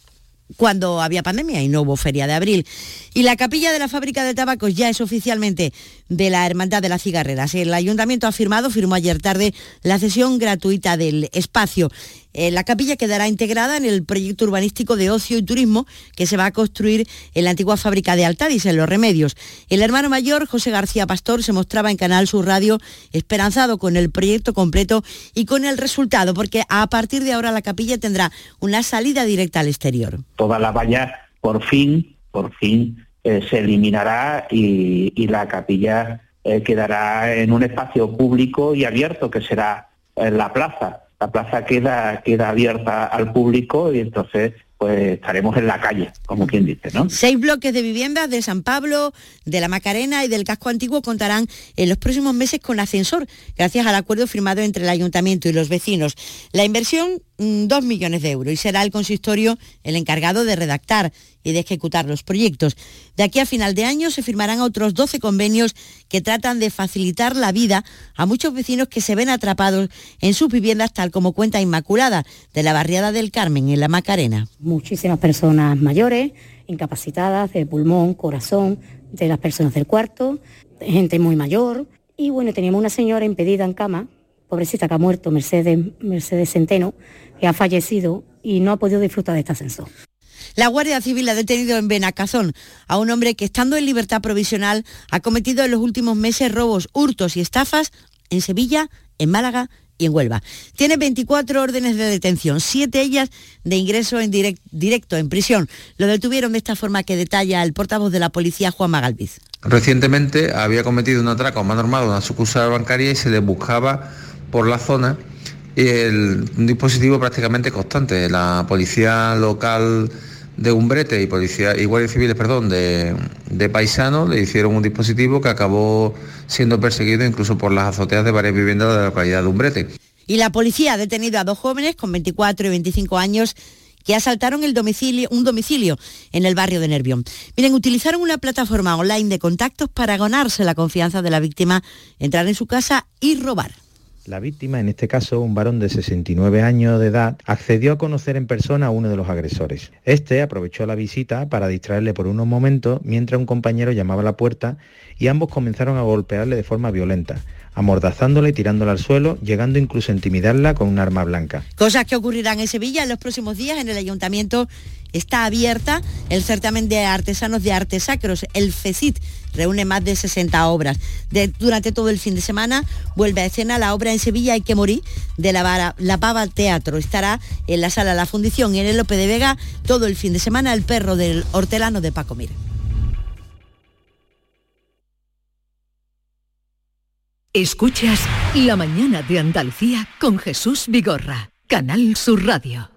cuando había pandemia y no hubo feria de abril. Y la capilla de la fábrica de tabacos ya es oficialmente de la Hermandad de las Cigarreras. El ayuntamiento ha firmado, firmó ayer tarde, la cesión gratuita del espacio. Eh, la capilla quedará integrada en el proyecto urbanístico de ocio y turismo que se va a construir en la antigua fábrica de Altadis, en Los Remedios. El hermano mayor, José García Pastor, se mostraba en Canal Sur Radio esperanzado con el proyecto completo y con el resultado, porque a partir de ahora la capilla tendrá una salida directa al exterior. Toda la valla, por fin, por fin, eh, se eliminará y, la capilla eh, quedará en un espacio público y abierto que será la plaza. La plaza queda, queda abierta al público y entonces pues estaremos en la calle, como quien dice, ¿no? Seis bloques de viviendas de San Pablo, de la Macarena y del casco antiguo contarán en los próximos meses con ascensor, gracias al acuerdo firmado entre el ayuntamiento y los vecinos. La inversión, mm, dos millones de euros, y será el consistorio el encargado de redactar y de ejecutar los proyectos. De aquí a final de año se firmarán otros 12 convenios que tratan de facilitar la vida a muchos vecinos que se ven atrapados en sus viviendas, tal como cuenta Inmaculada, de la barriada del Carmen, en la Macarena. Muchísimas personas mayores, incapacitadas de pulmón, corazón, de las personas del cuarto, gente muy mayor. Y bueno, teníamos una señora impedida en cama pobrecita que ha muerto, Mercedes, Mercedes Centeno, que ha fallecido y no ha podido disfrutar de este ascenso. La Guardia Civil ha detenido en Benacazón a un hombre que estando en libertad provisional ha cometido en los últimos meses robos, hurtos y estafas en Sevilla, en Málaga y en Huelva. Tiene 24 órdenes de detención, siete ellas de ingreso en directo en prisión. Lo detuvieron de esta forma que detalla el portavoz de la policía, Juan Magalviz. Recientemente había cometido un atraco armada en una sucursal bancaria y se le buscaba por la zona el, un dispositivo prácticamente constante. La policía local de Umbrete y policía y guardias civiles, perdón, de, de Paisano le hicieron un dispositivo que acabó siendo perseguido incluso por las azoteas de varias viviendas de la localidad de Umbrete. Y la policía ha detenido a dos jóvenes con 24 y 25 años que asaltaron el domicilio, un domicilio en el barrio de Nervión. Miren, utilizaron una plataforma online de contactos para ganarse la confianza de la víctima, entrar en su casa y robar. La víctima, en este caso un varón de 69 años de edad, accedió a conocer en persona a uno de los agresores. Este aprovechó la visita para distraerle por unos momentos mientras un compañero llamaba a la puerta y ambos comenzaron a golpearle de forma violenta amordazándola y tirándola al suelo, llegando incluso a intimidarla con un arma blanca. Cosas que ocurrirán en Sevilla en los próximos días. En el ayuntamiento está abierta el certamen de artesanos de artes sacros, el FECIT. Reúne más de 60 obras. durante todo el fin de semana vuelve a escena la obra en Sevilla Hay que morir de la, la Pava Teatro. Estará en la sala La Fundición y en el Lope de Vega todo el fin de semana el perro del hortelano de Paco Mir. Escuchas La mañana de Andalucía con Jesús Vigorra, Canal Sur Radio.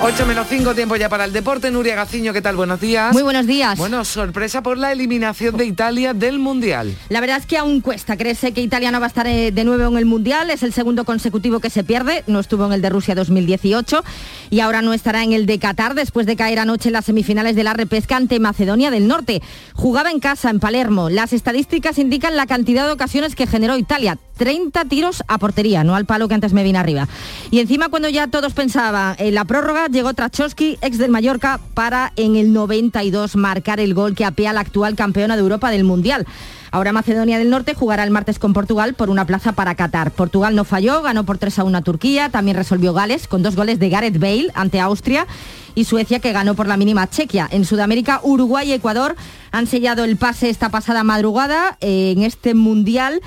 8 menos 5, tiempo ya para el deporte. Nuria Gaciño, ¿qué tal? Buenos días. Muy buenos días. Bueno, sorpresa por la eliminación de Italia del Mundial. La verdad es que aún cuesta. Crece que Italia no va a estar eh, de nuevo en el Mundial. Es el segundo consecutivo que se pierde. No estuvo en el de Rusia 2018 y ahora no estará en el de Qatar después de caer anoche en las semifinales de la repesca ante Macedonia del Norte. Jugaba en casa, en Palermo. Las estadísticas indican la cantidad de ocasiones que generó Italia. 30 tiros a portería, no al palo que antes me vine arriba. Y encima cuando ya todos pensaban en la prórroga, llegó Trachowski, ex del Mallorca, para en el 92 marcar el gol que apea a la actual campeona de Europa del Mundial. Ahora Macedonia del Norte jugará el martes con Portugal por una plaza para Qatar. Portugal no falló, ganó por 3 a 1 a Turquía, también resolvió Gales con dos goles de Gareth Bale ante Austria y Suecia que ganó por la mínima Chequia. En Sudamérica, Uruguay y Ecuador han sellado el pase esta pasada madrugada en este Mundial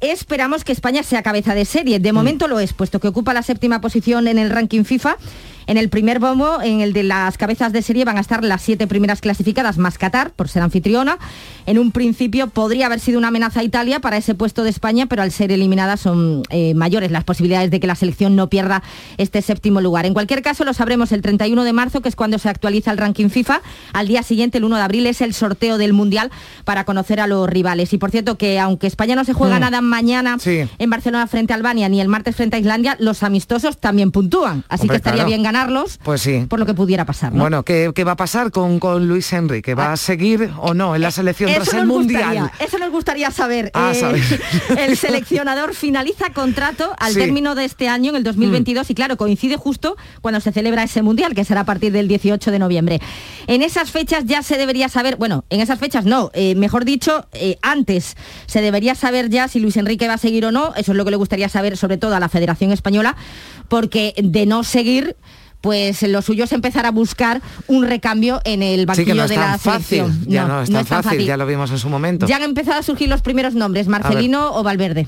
esperamos que España sea cabeza de serie. De momento lo es, puesto que ocupa la séptima posición en el ranking FIFA en el primer bombo, en el de las cabezas de serie, van a estar las siete primeras clasificadas más Qatar, por ser anfitriona. En un principio podría haber sido una amenaza a Italia para ese puesto de España, pero al ser eliminada son eh, mayores las posibilidades de que la selección no pierda este séptimo lugar. En cualquier caso, lo sabremos el 31 de marzo, que es cuando se actualiza el ranking FIFA. Al día siguiente, el 1 de abril, es el sorteo del Mundial para conocer a los rivales. Y por cierto, que aunque España no se juega mm. nada mañana en Barcelona frente a Albania ni el martes frente a Islandia, los amistosos también puntúan. Así que estaría bien ganar pues sí. por lo que pudiera pasar. Bueno, ¿qué, va a pasar con, con Luis Enrique? ¿Va a seguir o no en la selección tras el Mundial? eso nos gustaría saber. Ah, eh, <laughs> el seleccionador finaliza contrato al término de este año, en el 2022, mm. y claro, coincide justo cuando se celebra ese Mundial, que será a partir del 18 de noviembre. En esas fechas ya se debería saber, bueno, en esas fechas no, eh, mejor dicho, eh, antes se debería saber ya si Luis Enrique va a seguir o no, eso es lo que le gustaría saber sobre todo a la Federación Española, porque de no seguir pues lo suyo es empezar a buscar un recambio en el banquillo de la fácil. Ya no, es tan, fácil, ya lo vimos en su momento. Ya han empezado a surgir los primeros nombres, Marcelino o Valverde.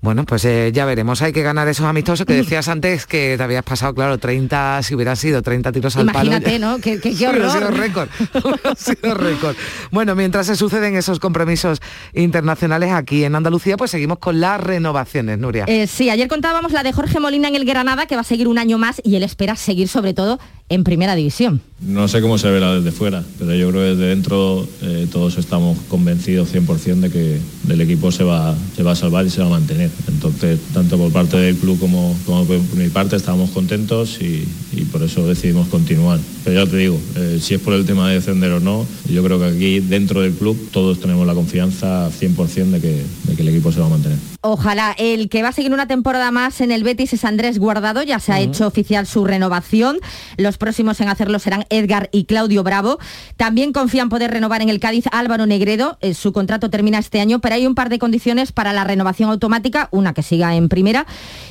Bueno, pues eh, ya veremos. Hay que ganar esos amistosos que <laughs> decías antes que te habías pasado, claro, 30, si hubieran sido 30 tiros al palo. Imagínate, ¿no? Qué, <laughs> horror. Sido récord. <laughs> ha sido récord. Bueno, mientras se suceden esos compromisos internacionales aquí en Andalucía, pues seguimos con las renovaciones, Nuria. Eh, sí, ayer contábamos la de Jorge Molina en el Granada, que va a seguir un año más y él espera seguir sobre todo en primera división. No sé cómo se verá desde fuera, pero yo creo que desde dentro eh, todos estamos convencidos 100% de que el equipo se va, se va a salvar y se va a mantener. Entonces, tanto por parte del club como, por mi parte, estábamos contentos y, por eso decidimos continuar. Pero ya te digo, eh, si es por el tema de descender o no, yo creo que aquí dentro del club todos tenemos la confianza 100% de de que el equipo se va a mantener. Ojalá. El que va a seguir una temporada más en el Betis es Andrés Guardado. Ya se ha hecho oficial su renovación. Los próximos en hacerlo serán Edgar y Claudio Bravo. También confían poder renovar en el Cádiz Álvaro Negredo. Eh, Su contrato termina este año, pero hay un par de condiciones para la renovación automática. Una que siga en primera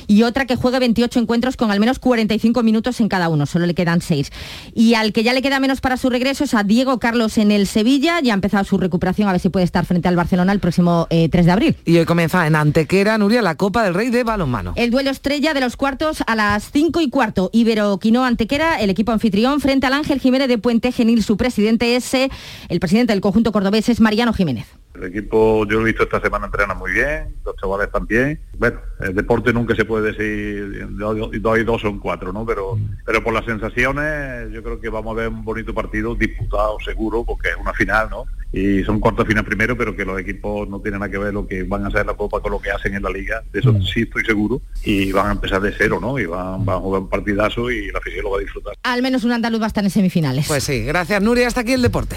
y otra que juegue 28 encuentros con al menos 45 minutos en cada uno. Solo le quedan seis. Y al que ya le queda menos para su regreso es a Diego Carlos en el Sevilla. Ya ha empezado su recuperación. A ver si puede estar frente al Barcelona el próximo eh, 3 de abril. Y hoy comienza en Antequera, Nuria, la Copa del Rey de balonmano. El duelo estrella de los cuartos a las 5 y cuarto. Ibero Quino Antequera, el equipo anfitrión, frente al Ángel Jiménez de Puente Genil. Su presidente es, eh, el presidente del conjunto cordobés es Mariano Jiménez. El equipo, yo lo he visto esta semana entrena muy bien, los chavales también. Bueno, el deporte nunca se puede decir dos y dos son cuatro, ¿no? Pero, pero por las sensaciones, yo creo que vamos a ver un bonito partido disputado seguro, porque es una final, ¿no? Y son cuartos final primero, pero que los equipos no tienen nada que ver lo que van a hacer en la Copa con lo que hacen en la Liga, de eso sí estoy seguro. Y van a empezar de cero, ¿no? Y van, van a jugar un partidazo y la afición lo va a disfrutar. Al menos un andaluz va a estar en semifinales. Pues sí, gracias Nuria, hasta aquí el deporte.